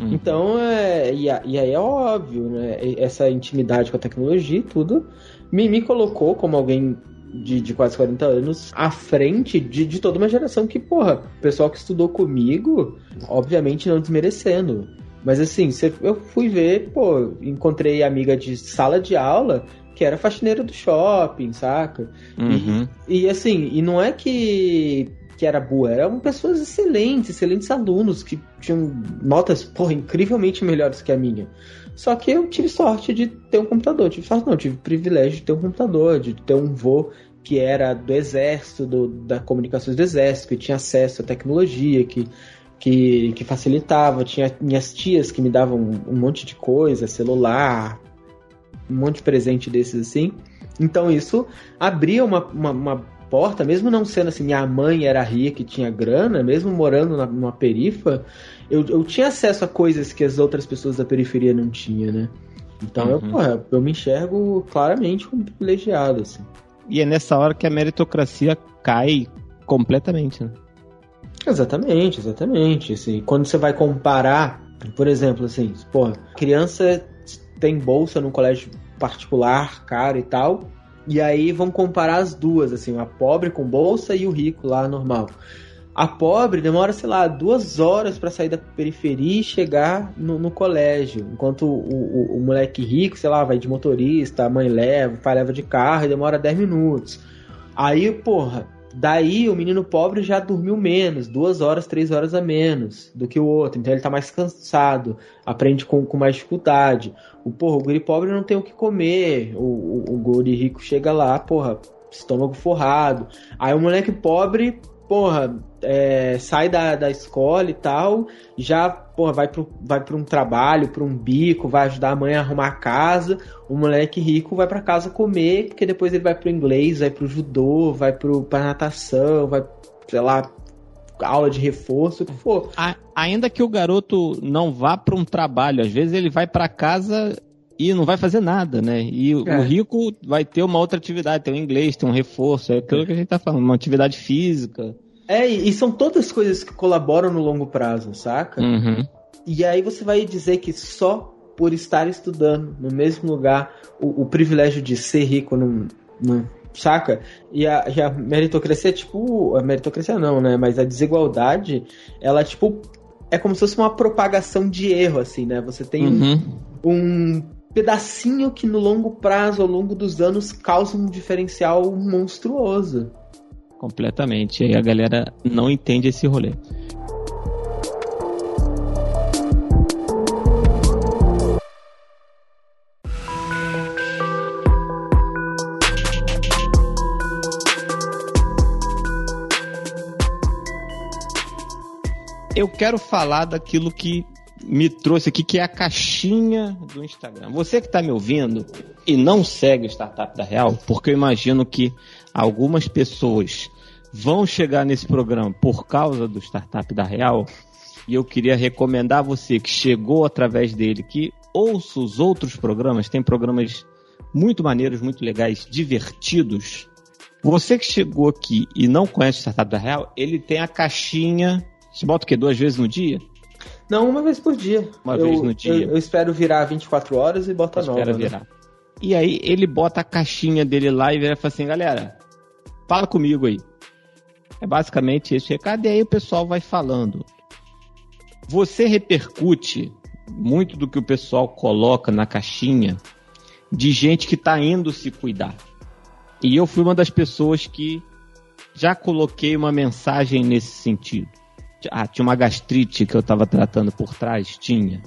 Speaker 2: Uhum. Então, é, e, e, aí é óbvio, né? Essa intimidade com a tecnologia e tudo me, me colocou como alguém de, de quase 40 anos à frente de, de toda uma geração que, porra, o pessoal que estudou comigo, obviamente não desmerecendo, mas assim, eu fui ver, pô, encontrei amiga de sala de aula que era faxineira do shopping, saca?
Speaker 1: Uhum.
Speaker 2: E, e, assim, e não é que que era boa, eram pessoas excelentes, excelentes alunos que tinham notas, porra, incrivelmente melhores que a minha. Só que eu tive sorte de ter um computador, tive sorte não, tive privilégio de ter um computador, de ter um vô que era do exército, do, da comunicações do exército, que tinha acesso à tecnologia, que, que, que facilitava, tinha minhas tias que me davam um, monte de coisa, celular, um monte de presente desses assim. Então isso abria uma, uma, uma, porta, mesmo não sendo assim, minha mãe era rica e tinha grana, mesmo morando na, numa perifa, eu, eu tinha acesso a coisas que as outras pessoas da periferia não tinham, né? Então uhum. eu, porra, eu me enxergo claramente como privilegiado, assim.
Speaker 1: E é nessa hora que a meritocracia cai completamente, né?
Speaker 2: Exatamente, exatamente. Assim, quando você vai comparar, por exemplo, assim, porra, criança tem bolsa no colégio particular, caro e tal. E aí vão comparar as duas, assim, a pobre com bolsa e o rico lá normal. A pobre demora, sei lá, duas horas para sair da periferia e chegar no, no colégio. Enquanto o, o, o, moleque rico, sei lá, vai de motorista, a mãe leva, o pai leva de carro e demora 10 minutos. Aí, porra, Daí o menino pobre já dormiu menos, duas horas, três horas a menos do que o outro. Então ele tá mais cansado, aprende com, com mais dificuldade. O, porra, o guri pobre não tem o que comer. O, o, o guri rico chega lá, porra, estômago forrado. Aí o moleque pobre porra, é, sai da, da escola e tal, já, porra, vai pro, vai pra um trabalho, pra um bico, vai ajudar a mãe a arrumar a casa, o moleque rico vai para casa comer, porque depois ele vai pro inglês, vai pro judô, vai pro, pra natação, vai, sei lá, aula de reforço, o que for.
Speaker 1: Ainda que o garoto não vá para um trabalho, às vezes ele vai para casa e não vai fazer nada, né? E é. o rico vai ter uma outra atividade, tem um inglês, tem um reforço, é aquilo que a gente tá falando, uma atividade física.
Speaker 2: É, e são todas coisas que colaboram no longo prazo, saca?
Speaker 1: Uhum.
Speaker 2: E aí você vai dizer que só por estar estudando no mesmo lugar, o, o privilégio de ser rico não, não saca? E a, e a, meritocracia, tipo, a meritocracia não, né? Mas a desigualdade, ela, tipo, é como se fosse uma propagação de erro, assim, né? Você tem uhum. um, um pedacinho que no longo prazo, ao longo dos anos, causa um diferencial monstruoso.
Speaker 1: Completamente. E a galera não entende esse rolê. Eu quero falar daquilo que me trouxe aqui, que é a caixinha do Instagram. Você que está me ouvindo e não segue o Startup da Real, porque eu imagino que algumas pessoas vão chegar nesse programa por causa do Startup da Real, e eu queria recomendar a você que chegou através dele que ouça os outros programas, tem programas muito maneiros, muito legais, divertidos. Você que chegou aqui e não conhece o Startup da Real, ele tem a caixinha. Você bota o quê? Duas vezes no dia?
Speaker 2: Não, uma vez por dia.
Speaker 1: Uma eu, vez no dia.
Speaker 2: Eu, eu, espero virar 24 horas e bota nova. Espera né? virar.
Speaker 1: E aí ele bota a caixinha dele lá e vira fala assim, galera, fala comigo aí. É basicamente esse recado, e aí o pessoal vai falando. Você repercute muito do que o pessoal coloca na caixinha de gente que está indo se cuidar. E eu fui uma das pessoas que já coloquei uma mensagem nesse sentido. Ah, tinha uma gastrite que eu tava tratando por trás? Tinha.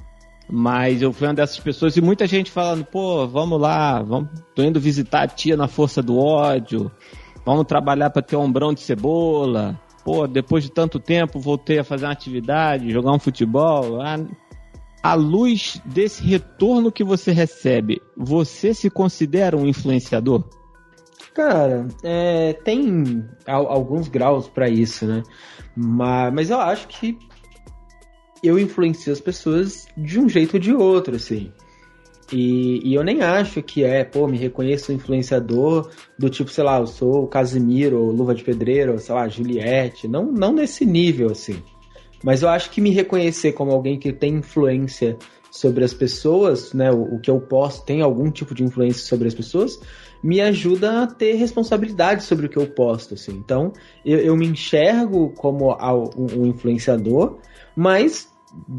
Speaker 1: Mas eu fui uma dessas pessoas e muita gente falando, pô, vamos lá, vamos, tô indo visitar a tia na força do ódio, vamos trabalhar para ter um ombrão de cebola. Pô, depois de tanto tempo voltei a fazer uma atividade, jogar um futebol. Ah, à luz desse retorno que você recebe, você se considera um influenciador?
Speaker 2: Cara, é, tem alguns graus para isso, né? Mas, mas eu acho que eu influencio as pessoas de um jeito ou de outro, assim. E, e, eu nem acho que é, pô, me reconheço influenciador do tipo, sei lá, eu sou o Casimiro, ou Luva de Pedreiro, ou sei lá, Juliette. Não, não nesse nível, assim. Mas eu acho que me reconhecer como alguém que tem influência sobre as pessoas, né, o, o que eu posso, tem algum tipo de influência sobre as pessoas, me ajuda a ter responsabilidade sobre o que eu posto, assim. Então, eu, eu me enxergo como um influenciador, mas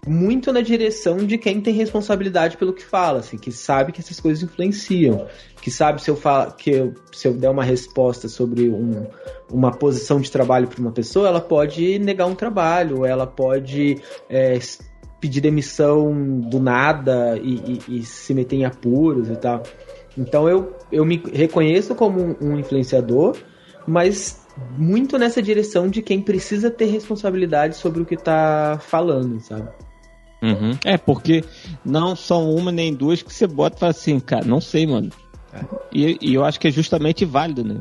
Speaker 2: muito na direção de quem tem responsabilidade pelo que fala, assim, que sabe que essas coisas influenciam, que sabe se eu fala, que eu, se eu der uma resposta sobre um, uma posição de trabalho para uma pessoa, ela pode negar um trabalho, ela pode é, pedir demissão do nada e, e, e, se meter em apuros e tal. Então eu, eu me reconheço como um, um influenciador, mas muito nessa direção de quem precisa ter responsabilidade sobre o que tá falando, sabe?
Speaker 1: Uhum. É, porque não são uma nem duas que você bota e fala assim, cara, não sei, mano. É. E, e, eu acho que é justamente válido, né?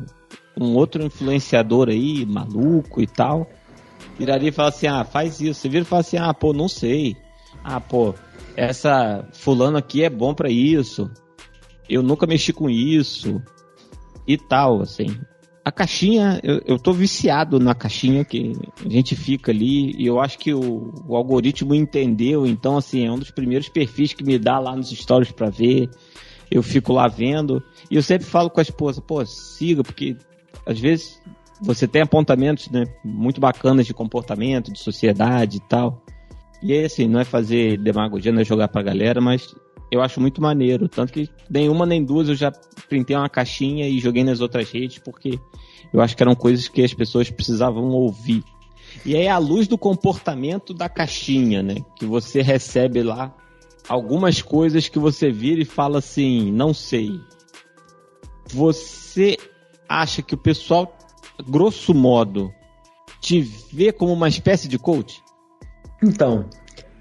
Speaker 1: Um outro influenciador aí, maluco e tal, viraria e fala assim, ah, faz isso. Você vira e fala assim, ah, pô, não sei. Ah, pô, essa fulano aqui é bom para isso. Eu nunca mexi com isso. E tal, assim a caixinha, eu, eu tô viciado na caixinha que a gente fica ali e eu acho que o, o algoritmo entendeu, então assim, é um dos primeiros perfis que me dá lá nos stories para ver. Eu fico lá vendo e eu sempre falo com a esposa, pô, siga, porque às vezes você tem apontamentos né, muito bacanas de comportamento, de sociedade e tal. E aí, assim, não é fazer demagogia, não é jogar pra galera, mas eu acho muito maneiro. Tanto que nenhuma nem duas eu já printei uma caixinha e joguei nas outras redes, porque eu acho que eram coisas que as pessoas precisavam ouvir. E aí, à luz do comportamento da caixinha, né? Que você recebe lá algumas coisas que você vira e fala assim, não sei. Você acha que o pessoal, grosso modo, te vê como uma espécie de coach?
Speaker 2: Então,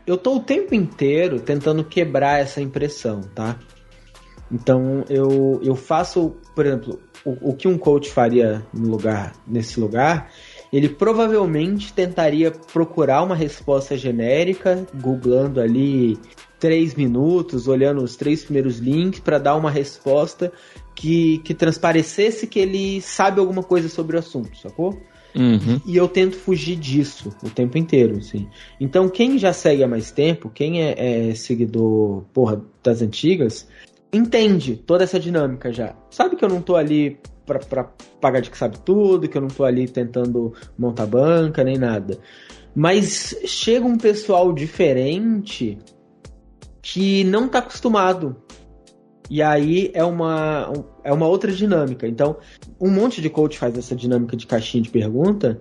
Speaker 2: eu tô o tempo inteiro tentando quebrar essa impressão, tá? Então eu, eu faço, por exemplo, o, o que um coach faria no lugar, nesse lugar, ele provavelmente tentaria procurar uma resposta genérica, googlando ali três minutos, olhando os três primeiros links para dar uma resposta que, que transparecesse que ele sabe alguma coisa sobre o assunto, sacou? Uhum. E eu tento fugir disso o tempo inteiro, assim. Então, quem já segue há mais tempo, quem é, é seguidor, porra, das antigas, entende toda essa dinâmica já. Sabe que eu não tô ali pra, pra pagar de que sabe tudo, que eu não tô ali tentando montar banca, nem nada. Mas chega um pessoal diferente que não tá acostumado e aí é uma, é uma outra dinâmica. Então, um monte de coach faz essa dinâmica de caixinha de pergunta,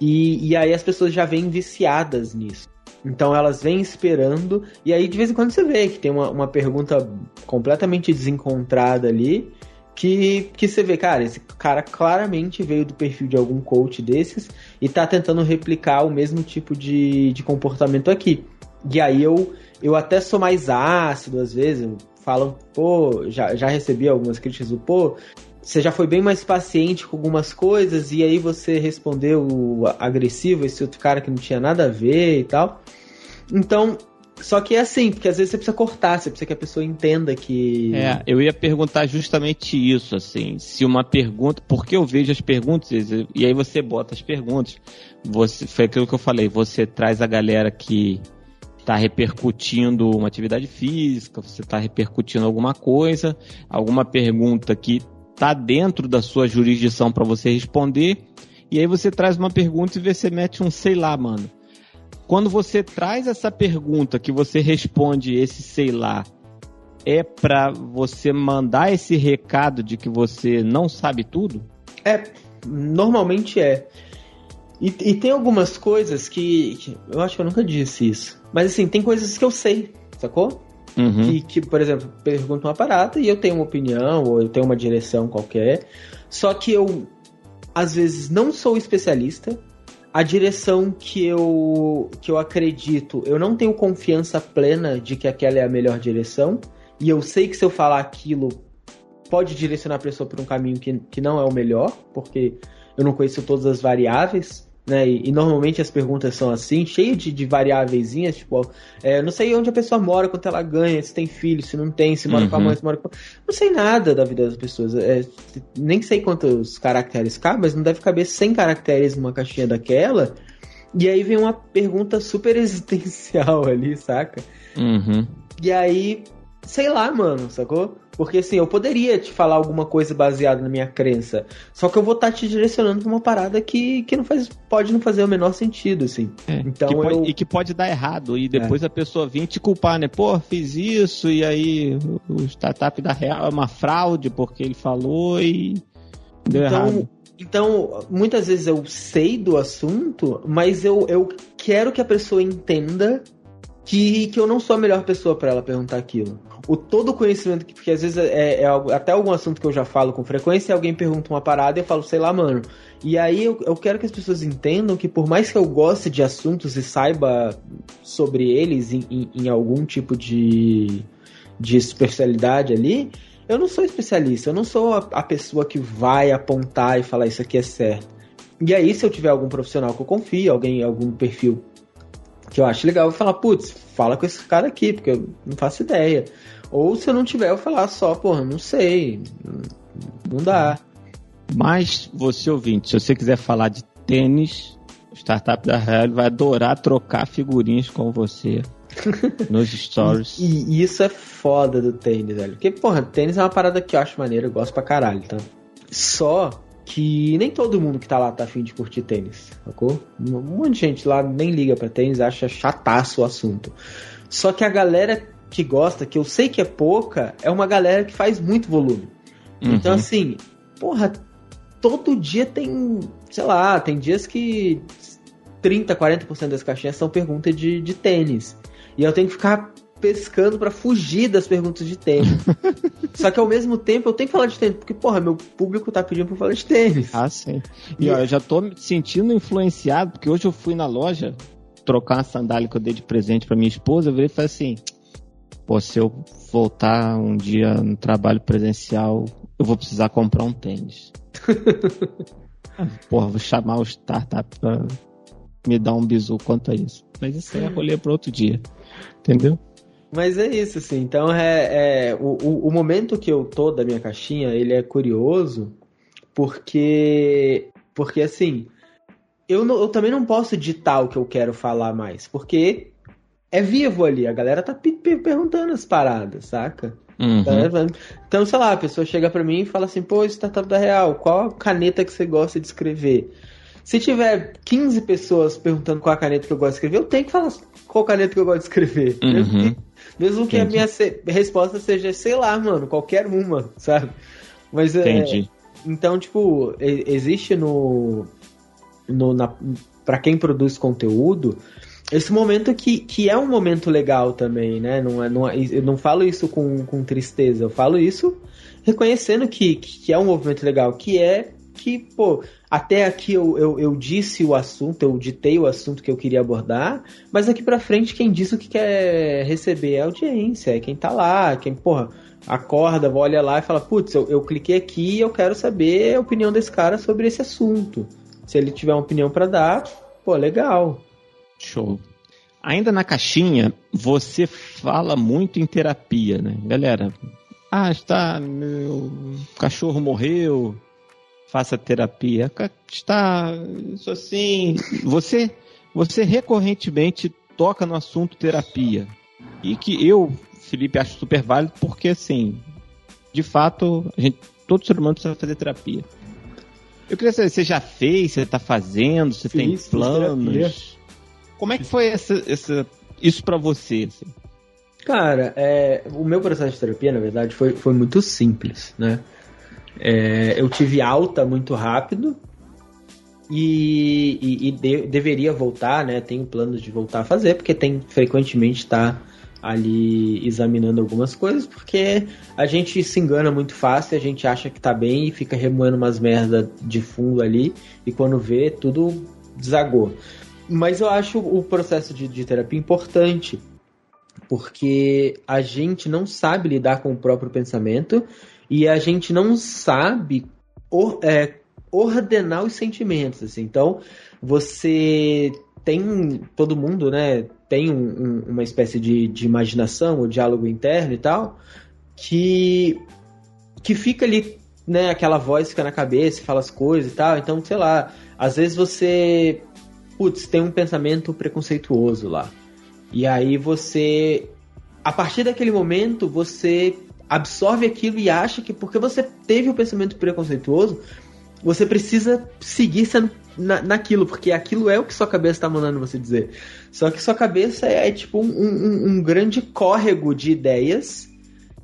Speaker 2: e, e aí as pessoas já vêm viciadas nisso. Então elas vêm esperando, e aí de vez em quando você vê que tem uma, uma pergunta completamente desencontrada ali, que, que você vê, cara, esse cara claramente veio do perfil de algum coach desses e tá tentando replicar o mesmo tipo de, de comportamento aqui. E aí eu, eu até sou mais ácido às vezes, falam, pô, já, já recebi algumas críticas do, pô, você já foi bem mais paciente com algumas coisas e aí você respondeu agressivo esse outro cara que não tinha nada a ver e tal. Então, só que é assim, porque às vezes você precisa cortar, você precisa que a pessoa entenda que.
Speaker 1: É, eu ia perguntar justamente isso, assim, se uma pergunta. Porque eu vejo as perguntas, e aí você bota as perguntas. Você, foi aquilo que eu falei, você traz a galera que está repercutindo uma atividade física, você está repercutindo alguma coisa, alguma pergunta que está dentro da sua jurisdição para você responder, e aí você traz uma pergunta e você mete um sei lá, mano. Quando você traz essa pergunta que você responde esse sei lá, é para você mandar esse recado de que você não sabe tudo?
Speaker 2: É, normalmente é. E, e tem algumas coisas que, que, Eu acho que eu nunca disse isso. Mas assim, tem coisas que eu sei, sacou? Uhum. Que, que, por exemplo, pergunto uma parada e eu tenho uma opinião, ou eu tenho uma direção qualquer. Só que eu, às vezes, não sou especialista. A direção que eu, que eu acredito, eu não tenho confiança plena de que aquela é a melhor direção. E eu sei que se eu falar aquilo, pode direcionar a pessoa para um caminho que, que não é o melhor, porque eu não conheço todas as variáveis né? E, e, normalmente as perguntas são assim, cheio de, de variáveis, tipo, é, não sei onde a pessoa mora, quanto ela ganha, se tem filho, se não tem, se mora uhum. com a mãe, se mora com. Não sei nada da vida das pessoas. É, nem sei quantos caracteres cabe, mas não deve caber 100 caracteres numa caixinha daquela. E aí vem uma pergunta super existencial ali, saca? Uhum. E aí, sei lá, mano, sacou? Porque assim, eu poderia te falar alguma coisa baseada na minha crença, só que eu vou estar tá te direcionando pra uma parada que, que não faz, pode não fazer o menor sentido, assim.
Speaker 1: É, então que pode, eu... E que pode dar errado, e depois é. a pessoa vir te culpar, né? Pô, fiz isso, e aí o startup da real é uma fraude, porque ele falou e deu
Speaker 2: então,
Speaker 1: errado.
Speaker 2: Então, muitas vezes eu sei do assunto, mas eu, eu quero que a pessoa entenda que, que eu não sou a melhor pessoa para ela perguntar aquilo. O todo o conhecimento, porque às vezes é, é, até algum assunto que eu já falo com frequência, alguém pergunta uma parada e eu falo, sei lá, mano. E aí eu, eu quero que as pessoas entendam que por mais que eu goste de assuntos e saiba sobre eles em, em, em algum tipo de, de especialidade ali, eu não sou especialista, eu não sou a, a pessoa que vai apontar e falar isso aqui é certo. E aí, se eu tiver algum profissional que eu confio, alguém, algum perfil que eu acho legal, eu vou falar, putz, fala com esse cara aqui, porque eu não faço ideia. Ou se eu não tiver, eu vou falar só, porra, não sei, não dá.
Speaker 1: Mas você ouvinte, se você quiser falar de tênis, o Startup da Real vai adorar trocar figurinhas com você nos stories.
Speaker 2: e, e, isso é foda do tênis, velho. Porque, porra, tênis é uma parada que eu acho maneiro, eu gosto pra caralho, tá? Só que nem todo mundo que tá lá tá afim de curtir tênis, sacou? Um monte de gente lá nem liga pra tênis, acha chataço o assunto. Só que a galera que gosta, que eu sei que é pouca, é uma galera que faz muito volume. Uhum. Então, assim, porra, todo dia tem, sei lá, tem dias que 30, 40% das caixinhas são perguntas de, de tênis. E eu tenho que ficar pescando para fugir das perguntas de tênis. Só que ao mesmo tempo eu tenho que falar de tênis, porque, porra, meu público tá pedindo pra falar de tênis.
Speaker 1: Ah, sim. E, e ó, eu já tô me sentindo influenciado, porque hoje eu fui na loja trocar uma sandália que eu dei de presente para minha esposa, eu virei e falei assim: pô, se eu voltar um dia no trabalho presencial, eu vou precisar comprar um tênis. Porra, vou chamar o startup pra me dar um bisu quanto a isso. Mas isso aí é rolê para outro dia. Entendeu?
Speaker 2: Mas é isso, assim. Então, é, é o, o, momento que eu tô da minha caixinha, ele é curioso, porque, porque assim, eu, não, eu também não posso ditar o que eu quero falar mais, porque é vivo ali, a galera tá perguntando as paradas, saca? Uhum. Então, sei lá, a pessoa chega pra mim e fala assim, pô, startup da Real, qual a caneta que você gosta de escrever? Se tiver 15 pessoas perguntando qual a caneta que eu gosto de escrever, eu tenho que falar qual caneta que eu gosto de escrever. Uhum. Mesmo que, mesmo que a minha resposta seja, sei lá, mano, qualquer uma, sabe? Mas é, Entendi. É, então, tipo, existe no. no na, pra quem produz conteúdo, esse momento que, que é um momento legal também, né? Não é, não é, eu não falo isso com, com tristeza, eu falo isso reconhecendo que, que é um movimento legal, que é que, pô, até aqui eu, eu, eu, disse o assunto, eu ditei o assunto que eu queria abordar, mas aqui pra frente quem diz o que quer receber é a audiência, é quem tá lá, quem, porra, acorda, olha lá e fala, putz, eu, eu cliquei aqui e eu quero saber a opinião desse cara sobre esse assunto. Se ele tiver uma opinião para dar, pô, legal.
Speaker 1: Show. Ainda na caixinha, você fala muito em terapia, né? Galera, ah, está, meu cachorro morreu, faça terapia. Está isso assim, você você recorrentemente toca no assunto terapia. E que eu, Felipe, acho super válido porque assim, de fato, a gente, todo ser humano precisa fazer terapia. Eu queria saber, você já fez, você está fazendo, você Fiz, tem planos? Como é que foi essa, essa, isso para você? Assim?
Speaker 2: Cara, é, o meu processo de terapia, na verdade, foi, foi muito simples, né? É, eu tive alta muito rápido e, e, e de, deveria voltar, né? Tenho planos de voltar a fazer, porque tem frequentemente tá ali examinando algumas coisas, porque a gente se engana muito fácil, a gente acha que tá bem e fica remoendo umas merda de fundo ali, e quando vê, tudo desagou. Mas eu acho o processo de, de terapia importante, porque a gente não sabe lidar com o próprio pensamento e a gente não sabe or, é, ordenar os sentimentos. Assim. Então, você tem todo mundo, né? Tem um, um, uma espécie de, de imaginação, o diálogo interno e tal, que que fica ali, né? Aquela voz fica na cabeça, fala as coisas e tal. Então, sei lá, às vezes você, putz, tem um pensamento preconceituoso lá. E aí você, a partir daquele momento, você absorve aquilo e acha que porque você teve o um pensamento preconceituoso, você precisa seguir sendo na, naquilo, porque aquilo é o que sua cabeça está mandando você dizer. Só que sua cabeça é, é tipo um, um, um, grande córrego de ideias,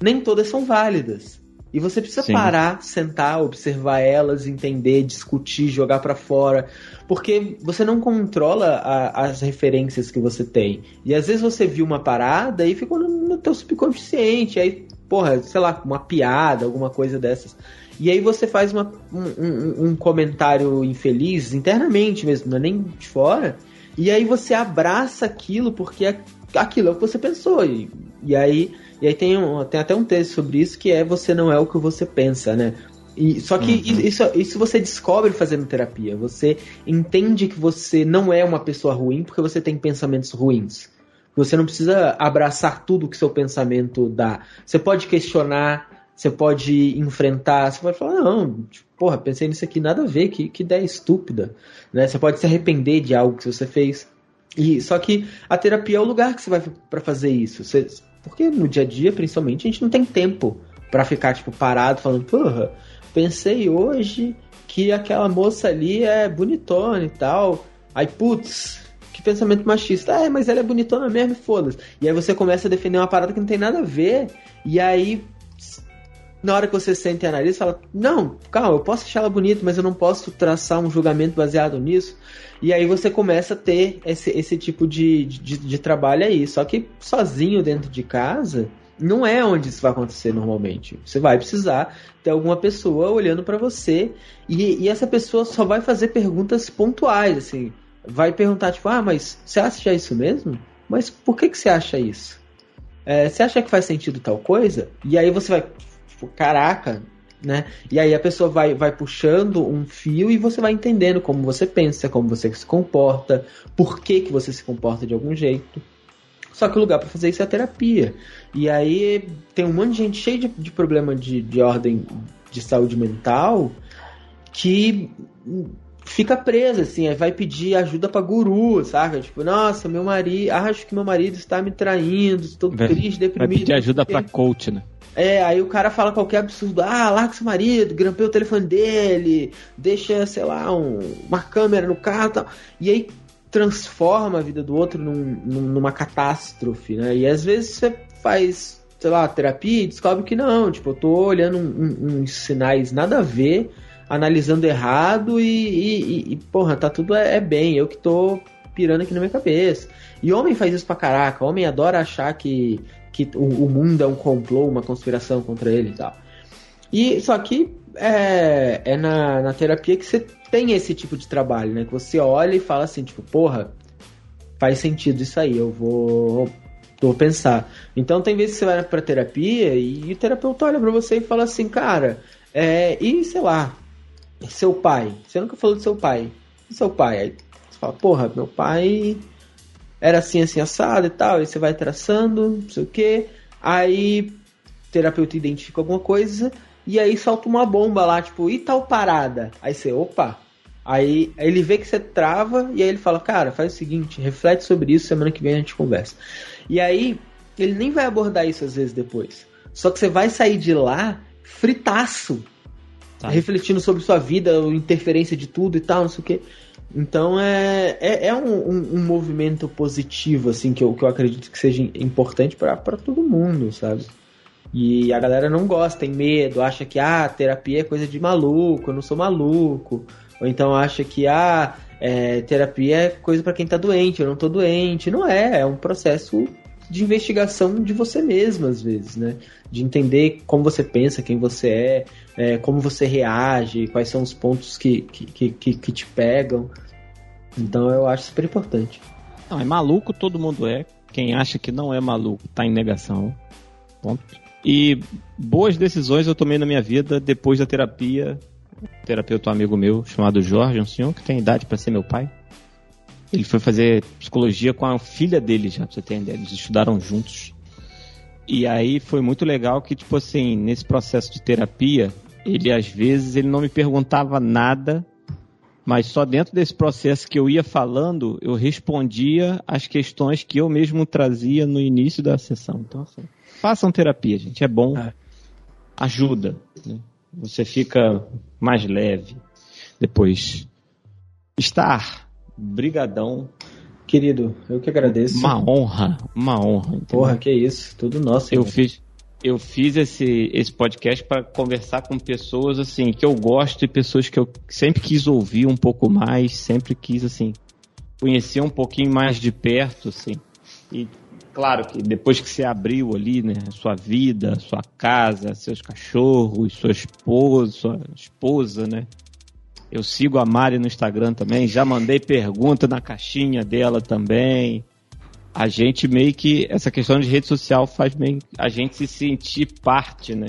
Speaker 2: nem todas são válidas. E você precisa Sim. parar, sentar, observar elas, entender, discutir, jogar para fora, porque você não controla a, as referências que você tem. E às vezes você viu uma parada e ficou no, no teu subconsciente, aí, porra, sei lá, uma piada, alguma coisa dessas. E aí você faz uma, um, um, comentário infeliz internamente mesmo, não é nem de fora. E aí você abraça aquilo porque é, aquilo é o que você pensou. E, e aí, e aí tem, um, tem até um texto sobre isso que é você não é o que você pensa, né? E, só que uhum. isso, isso você descobre fazendo terapia. Você entende que você não é uma pessoa ruim porque você tem pensamentos ruins. Você não precisa abraçar tudo que seu pensamento dá. Você pode questionar, você pode enfrentar, você pode falar, não, tipo, porra, pensei nisso aqui, nada a ver, que, que ideia estúpida. Né? Você pode se arrepender de algo que você fez. E Só que a terapia é o lugar que você vai para fazer isso. Você, porque no dia a dia, principalmente, a gente não tem tempo para ficar, tipo, parado falando, porra, pensei hoje que aquela moça ali é bonitona e tal. Aí, putz, que pensamento machista. É, mas ela é bonitona mesmo, foda-se. E aí você começa a defender uma parada que não tem nada a ver. E aí na hora que você sente e analisa, fala: Não, calma, eu posso achar ela bonita, mas eu não posso traçar um julgamento baseado nisso. E aí você começa a ter esse, esse tipo de, de, de trabalho aí. Só que sozinho dentro de casa, não é onde isso vai acontecer normalmente. Você vai precisar ter alguma pessoa olhando para você e, e, essa pessoa só vai fazer perguntas pontuais, assim. Vai perguntar, tipo, ah, mas você acha isso mesmo? Mas por que, que você acha isso? É, você acha que faz sentido tal coisa? E aí você vai tipo, caraca, né? E aí a pessoa vai, vai puxando um fio e você vai entendendo como você pensa, como você se comporta, por que, que você se comporta de algum jeito. Só que o lugar para fazer isso é a terapia. E aí tem um monte de gente cheia de, de problema de, de ordem de saúde mental que fica presa, assim, aí vai pedir ajuda pra guru, saca? Tipo, nossa, meu marido, acho que meu marido está me traindo, estou triste, deprimido.
Speaker 1: Vai pedir ajuda pra coach, né?
Speaker 2: É, aí o cara fala qualquer absurdo, ah, larga seu marido, grampeia o telefone dele, deixa, sei lá, um, uma câmera no carro e tal. E aí transforma a vida do outro num, numa catástrofe, né? E às vezes você faz, sei lá, terapia e descobre que não, tipo, eu tô olhando um, um, uns sinais nada a ver, analisando errado e, e, e porra, tá tudo é, é bem, eu que tô pirando aqui na minha cabeça. E homem faz isso pra caraca, homem adora achar que que o, o mundo é um complô, uma conspiração contra ele e tal. E só que é, é na, na terapia que você tem esse tipo de trabalho, né? Que você olha e fala assim, tipo, porra, faz sentido isso aí, eu vou, vou pensar. Então tem vezes que você vai pra terapia e o terapeuta olha pra você e fala assim, cara, é, e sei lá, seu pai, você nunca falou do seu pai, e seu pai? Aí você fala, porra, meu pai era assim, assim, assado e tal, aí você vai traçando, não sei o que, aí o terapeuta identifica alguma coisa, e aí solta uma bomba lá, tipo, e tal parada? Aí você, opa, aí ele vê que você trava, e aí ele fala, cara, faz o seguinte, reflete sobre isso, semana que vem a gente conversa. E aí, ele nem vai abordar isso às vezes depois. Só que você vai sair de lá fritaço, tá. refletindo sobre sua vida, interferência de tudo e tal, não sei o que. Então é, é, é um, um, um, movimento positivo, assim, que eu, que eu acredito que seja importante para todo mundo, sabe? E a galera não gosta, tem medo, acha que ah, terapia é coisa de maluco, eu não sou maluco. Ou então acha que ah, é, terapia é coisa para quem tá doente, eu não tô doente. Não é, é um processo de investigação de você mesmo, às vezes, né? De entender como você pensa, quem você é, é, como você reage, quais são os pontos que, que, que, que te pegam. Então eu acho super importante.
Speaker 1: Não, é maluco, todo mundo é. Quem acha que não é maluco tá em negação. Ponto. E boas decisões eu tomei na minha vida depois da terapia. Terapeuta um amigo meu chamado Jorge, um senhor que tem idade para ser meu pai. Ele foi fazer psicologia com a filha dele já, pra você ter ideia. Eles estudaram juntos. E aí foi muito legal que, tipo assim, nesse processo de terapia, ele às vezes ele não me perguntava nada, mas só dentro desse processo que eu ia falando, eu respondia as questões que eu mesmo trazia no início da sessão. Então, assim, façam terapia, gente, é bom. É. ajuda. Né? Você fica mais leve depois. Estar, brigadão.
Speaker 2: Querido, eu que agradeço.
Speaker 1: Uma honra, uma honra.
Speaker 2: Entendeu? Porra, que isso, tudo nosso.
Speaker 1: Eu fiz, eu fiz esse, esse podcast para conversar com pessoas assim que eu gosto e pessoas que eu sempre quis ouvir um pouco mais, sempre quis assim conhecer um pouquinho mais de perto, assim. E claro que depois que você abriu ali, né, sua vida, sua casa, seus cachorros, sua esposa, sua esposa, né? Eu sigo a Mari no Instagram também, já mandei pergunta na caixinha dela também a gente meio que. Essa questão de rede social faz meio a gente se sentir parte, né?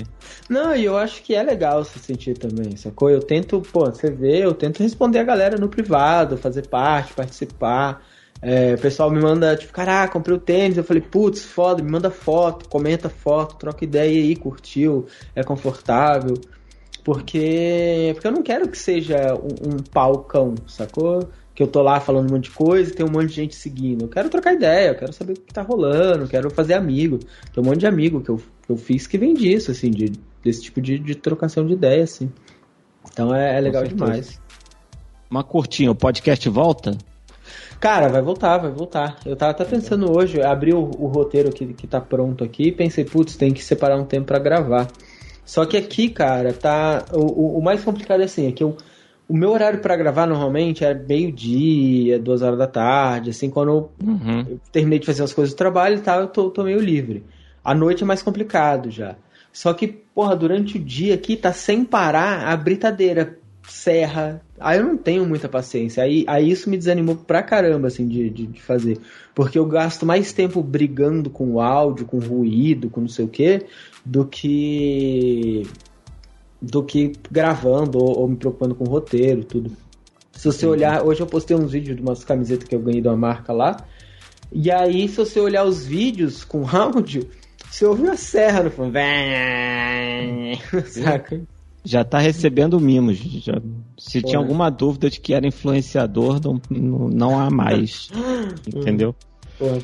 Speaker 2: Não, e eu acho que é legal se sentir também, sacou? Eu tento, pô, você vê, eu tento responder a galera no privado, fazer parte, participar. É, o pessoal me manda, tipo, caraca, comprei o tênis. Eu falei, putz, foda, me manda foto, comenta foto, troca ideia aí, curtiu, é confortável. Porque, porque eu não quero que seja um, um palcão, sacou? Que eu tô lá falando um monte de coisa e tem um monte de gente seguindo. Eu quero trocar ideia, eu quero saber o que tá rolando, quero fazer amigo. Tem um monte de amigo que eu, que eu fiz que vem disso, assim, de, desse tipo de, de trocação de ideia, assim. Então é, é legal demais.
Speaker 1: Uma curtinha, o podcast volta?
Speaker 2: Cara, vai voltar, vai voltar. Eu tava até pensando hoje, abri o, o roteiro que, que tá pronto aqui e pensei, putz, tem que separar um tempo para gravar. Só que aqui, cara, tá. O, o, o mais complicado é assim, é que eu o meu horário para gravar normalmente é meio-dia, duas horas da tarde, assim, quando eu, uhum. eu, terminei de fazer as coisas do trabalho e tal, eu tô, tô meio livre. À noite é mais complicado já. Só que, porra, durante o dia aqui tá sem parar a britadeira, serra. Aí eu não tenho muita paciência. Aí, aí isso me desanimou pra caramba, assim, de, de, de fazer. Porque eu gasto mais tempo brigando com o áudio, com ruído, com não sei o que, do que do que gravando ou, ou me preocupando com o roteiro tudo. Se você Sim. olhar, hoje eu postei uns vídeos de umas camisetas que eu ganhei de uma marca lá. E aí, se você olhar os vídeos com áudio, você ouve a serra no fundo.
Speaker 1: Saca? Já tá recebendo mimos. Já, se tinha alguma dúvida de que era influenciador, não, não, há mais. entendeu? Porra.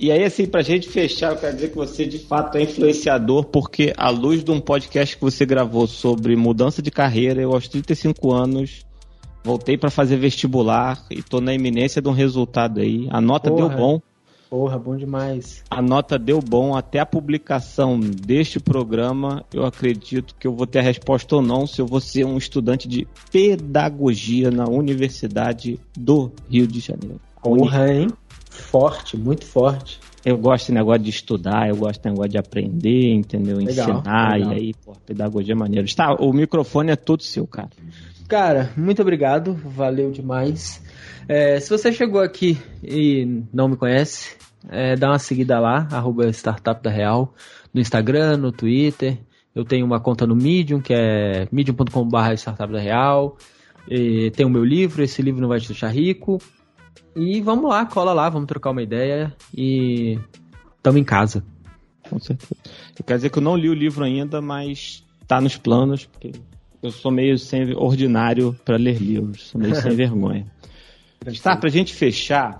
Speaker 1: E aí, assim, pra gente fechar, eu quero dizer que você de fato é influenciador, porque à luz de um podcast que você gravou sobre mudança de carreira, eu aos 35 anos voltei para fazer vestibular e tô na iminência de um resultado aí. A nota Porra. deu bom.
Speaker 2: Porra, bom demais.
Speaker 1: A nota deu bom. Até a publicação deste programa, eu acredito que eu vou ter a resposta ou não se eu vou ser um estudante de pedagogia na Universidade do Rio de Janeiro.
Speaker 2: Porra, hein? Forte, muito forte.
Speaker 1: Eu gosto desse negócio de estudar, eu gosto desse negócio de aprender, entendeu? Legal, Ensinar, legal. e aí, pô, pedagogia é maneira. Está, o microfone é todo seu, cara.
Speaker 2: Cara, muito obrigado, valeu demais. É, se você chegou aqui e não me conhece, é, dá uma seguida lá, arroba Startup da Real, no Instagram, no Twitter. Eu tenho uma conta no Medium, que é medium.com.br Startup da Real. E tem o meu livro, esse livro não vai te deixar rico. E vamos lá, cola lá, vamos trocar uma ideia e tamo em casa.
Speaker 1: Com certeza. Eu quero dizer que eu não li o livro ainda, mas tá nos planos, porque eu sou meio sem ordinário para ler livros, sou meio sem vergonha. Está, pra gente fechar,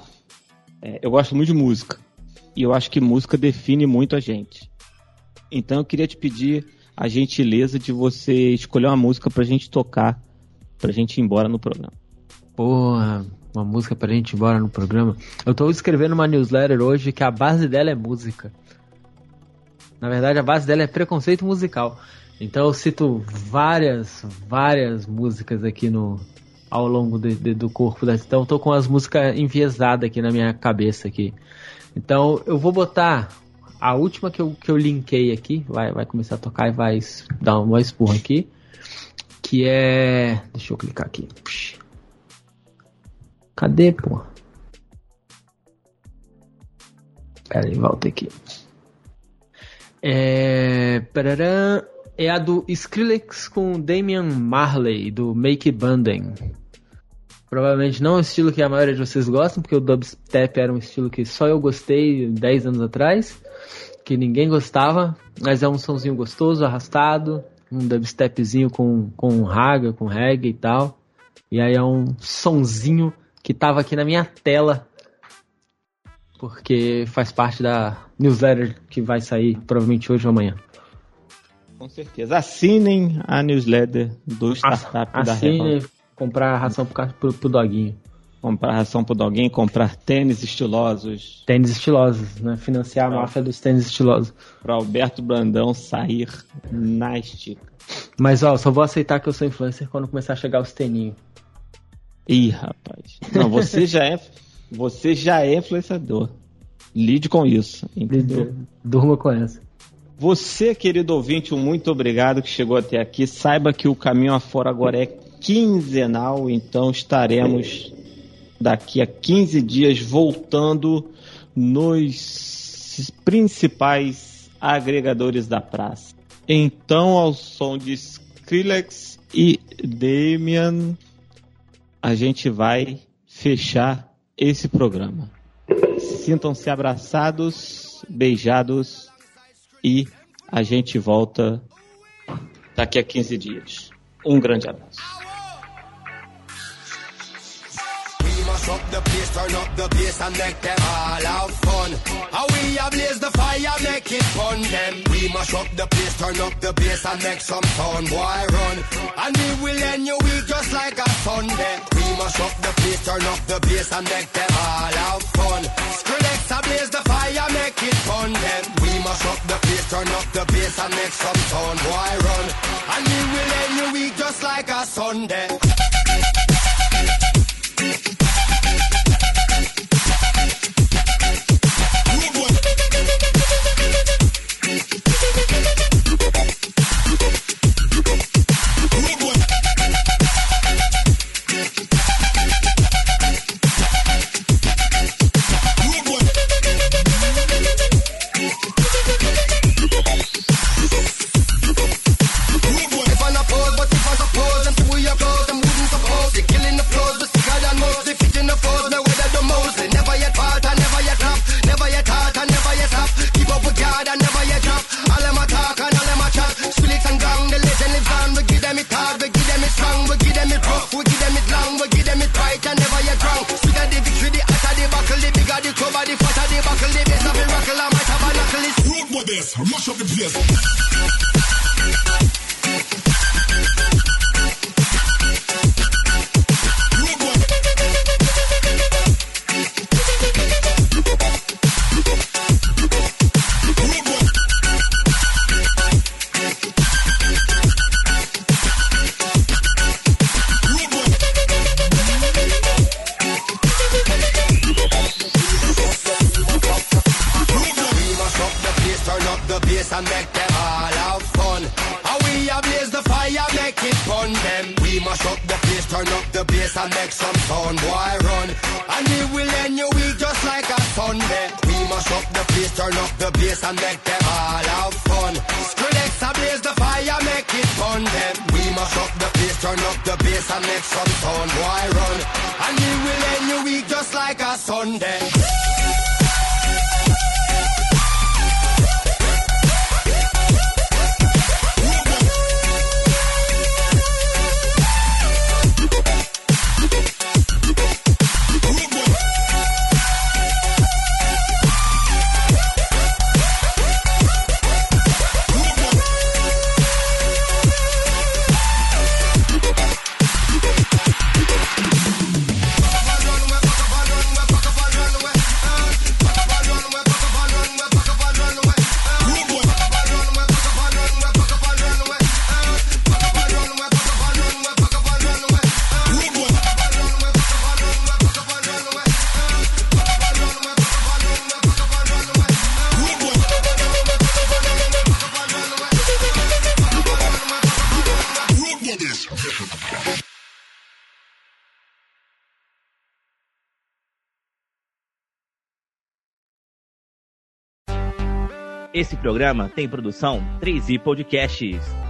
Speaker 1: é, eu gosto muito de música. E eu acho que música define muito a gente. Então eu queria te pedir a gentileza de você escolher uma música pra gente tocar, pra gente ir embora no programa.
Speaker 2: Porra, uma música pra gente ir embora no programa. Eu tô escrevendo uma newsletter hoje que a base dela é música. Na verdade, a base dela é preconceito musical. Então eu cito várias, várias músicas aqui no ao longo de, de, do corpo da. Então eu tô com as músicas enviesadas aqui na minha cabeça aqui. Então eu vou botar a última que eu, que eu linkei aqui, vai, vai começar a tocar e vai dar uma espurra aqui. Que é. Deixa eu clicar aqui. Cadê, pô? Pera aí, volta aqui. É... Parará, é a do Skrillex com Damian Marley, do Make Banden. Provavelmente não é um estilo que a maioria de vocês gostam, porque o dubstep era um estilo que só eu gostei 10 anos atrás, que ninguém gostava, mas é um sonzinho gostoso, arrastado, um dubstepzinho com, com raga, com reggae e tal. E aí é um sonzinho que estava aqui na minha tela, porque faz parte da newsletter que vai sair provavelmente hoje ou amanhã.
Speaker 1: Com certeza. Assinem a newsletter do Startup
Speaker 2: Assine,
Speaker 1: da Record.
Speaker 2: comprar ração pro, pro, pro doguinho.
Speaker 1: Comprar ração pro alguém, comprar tênis estilosos
Speaker 2: Tênis estilosos, né? Financiar a
Speaker 1: Ah.
Speaker 2: máfia dos tênis estilosos.
Speaker 1: para Alberto Brandão sair na estica.
Speaker 2: Mas ó, só vou aceitar que eu sou influencer quando começar a chegar os teninhos.
Speaker 1: Ih, rapaz. Não, você já é, você já é influenciador. Lide com isso, entendeu?
Speaker 2: Durma com essa.
Speaker 1: Você, querido ouvinte, muito obrigado que chegou até aqui. Saiba que o caminho afora agora é quinzenal, então estaremos daqui a 15 dias voltando nos principais agregadores da praça. Então, ao som de Skrillex e Damian, a gente vai fechar esse programa. Sintam-se abraçados, beijados e a gente volta daqui a 15 dias. Um grande abraço.
Speaker 3: Up the place, turn up the bass and make them all have fun. How we ablaze the fire, make it fun them. We mash up the place, turn up the bass and make some sound, boy run. And we will end your week just like a Sunday. We mash up the place, turn up the bass and make them all have fun. Skrillex ablaze the fire, make it fun them. We mash up the place, turn up the bass and make some sound, boy run. And we will end your week just like a Sunday. Bigger the cover, the buckle. The best of the rockle, I might have a knuckle.
Speaker 4: Road with mash up the place.
Speaker 5: Programa tem produção 3i Podcasts.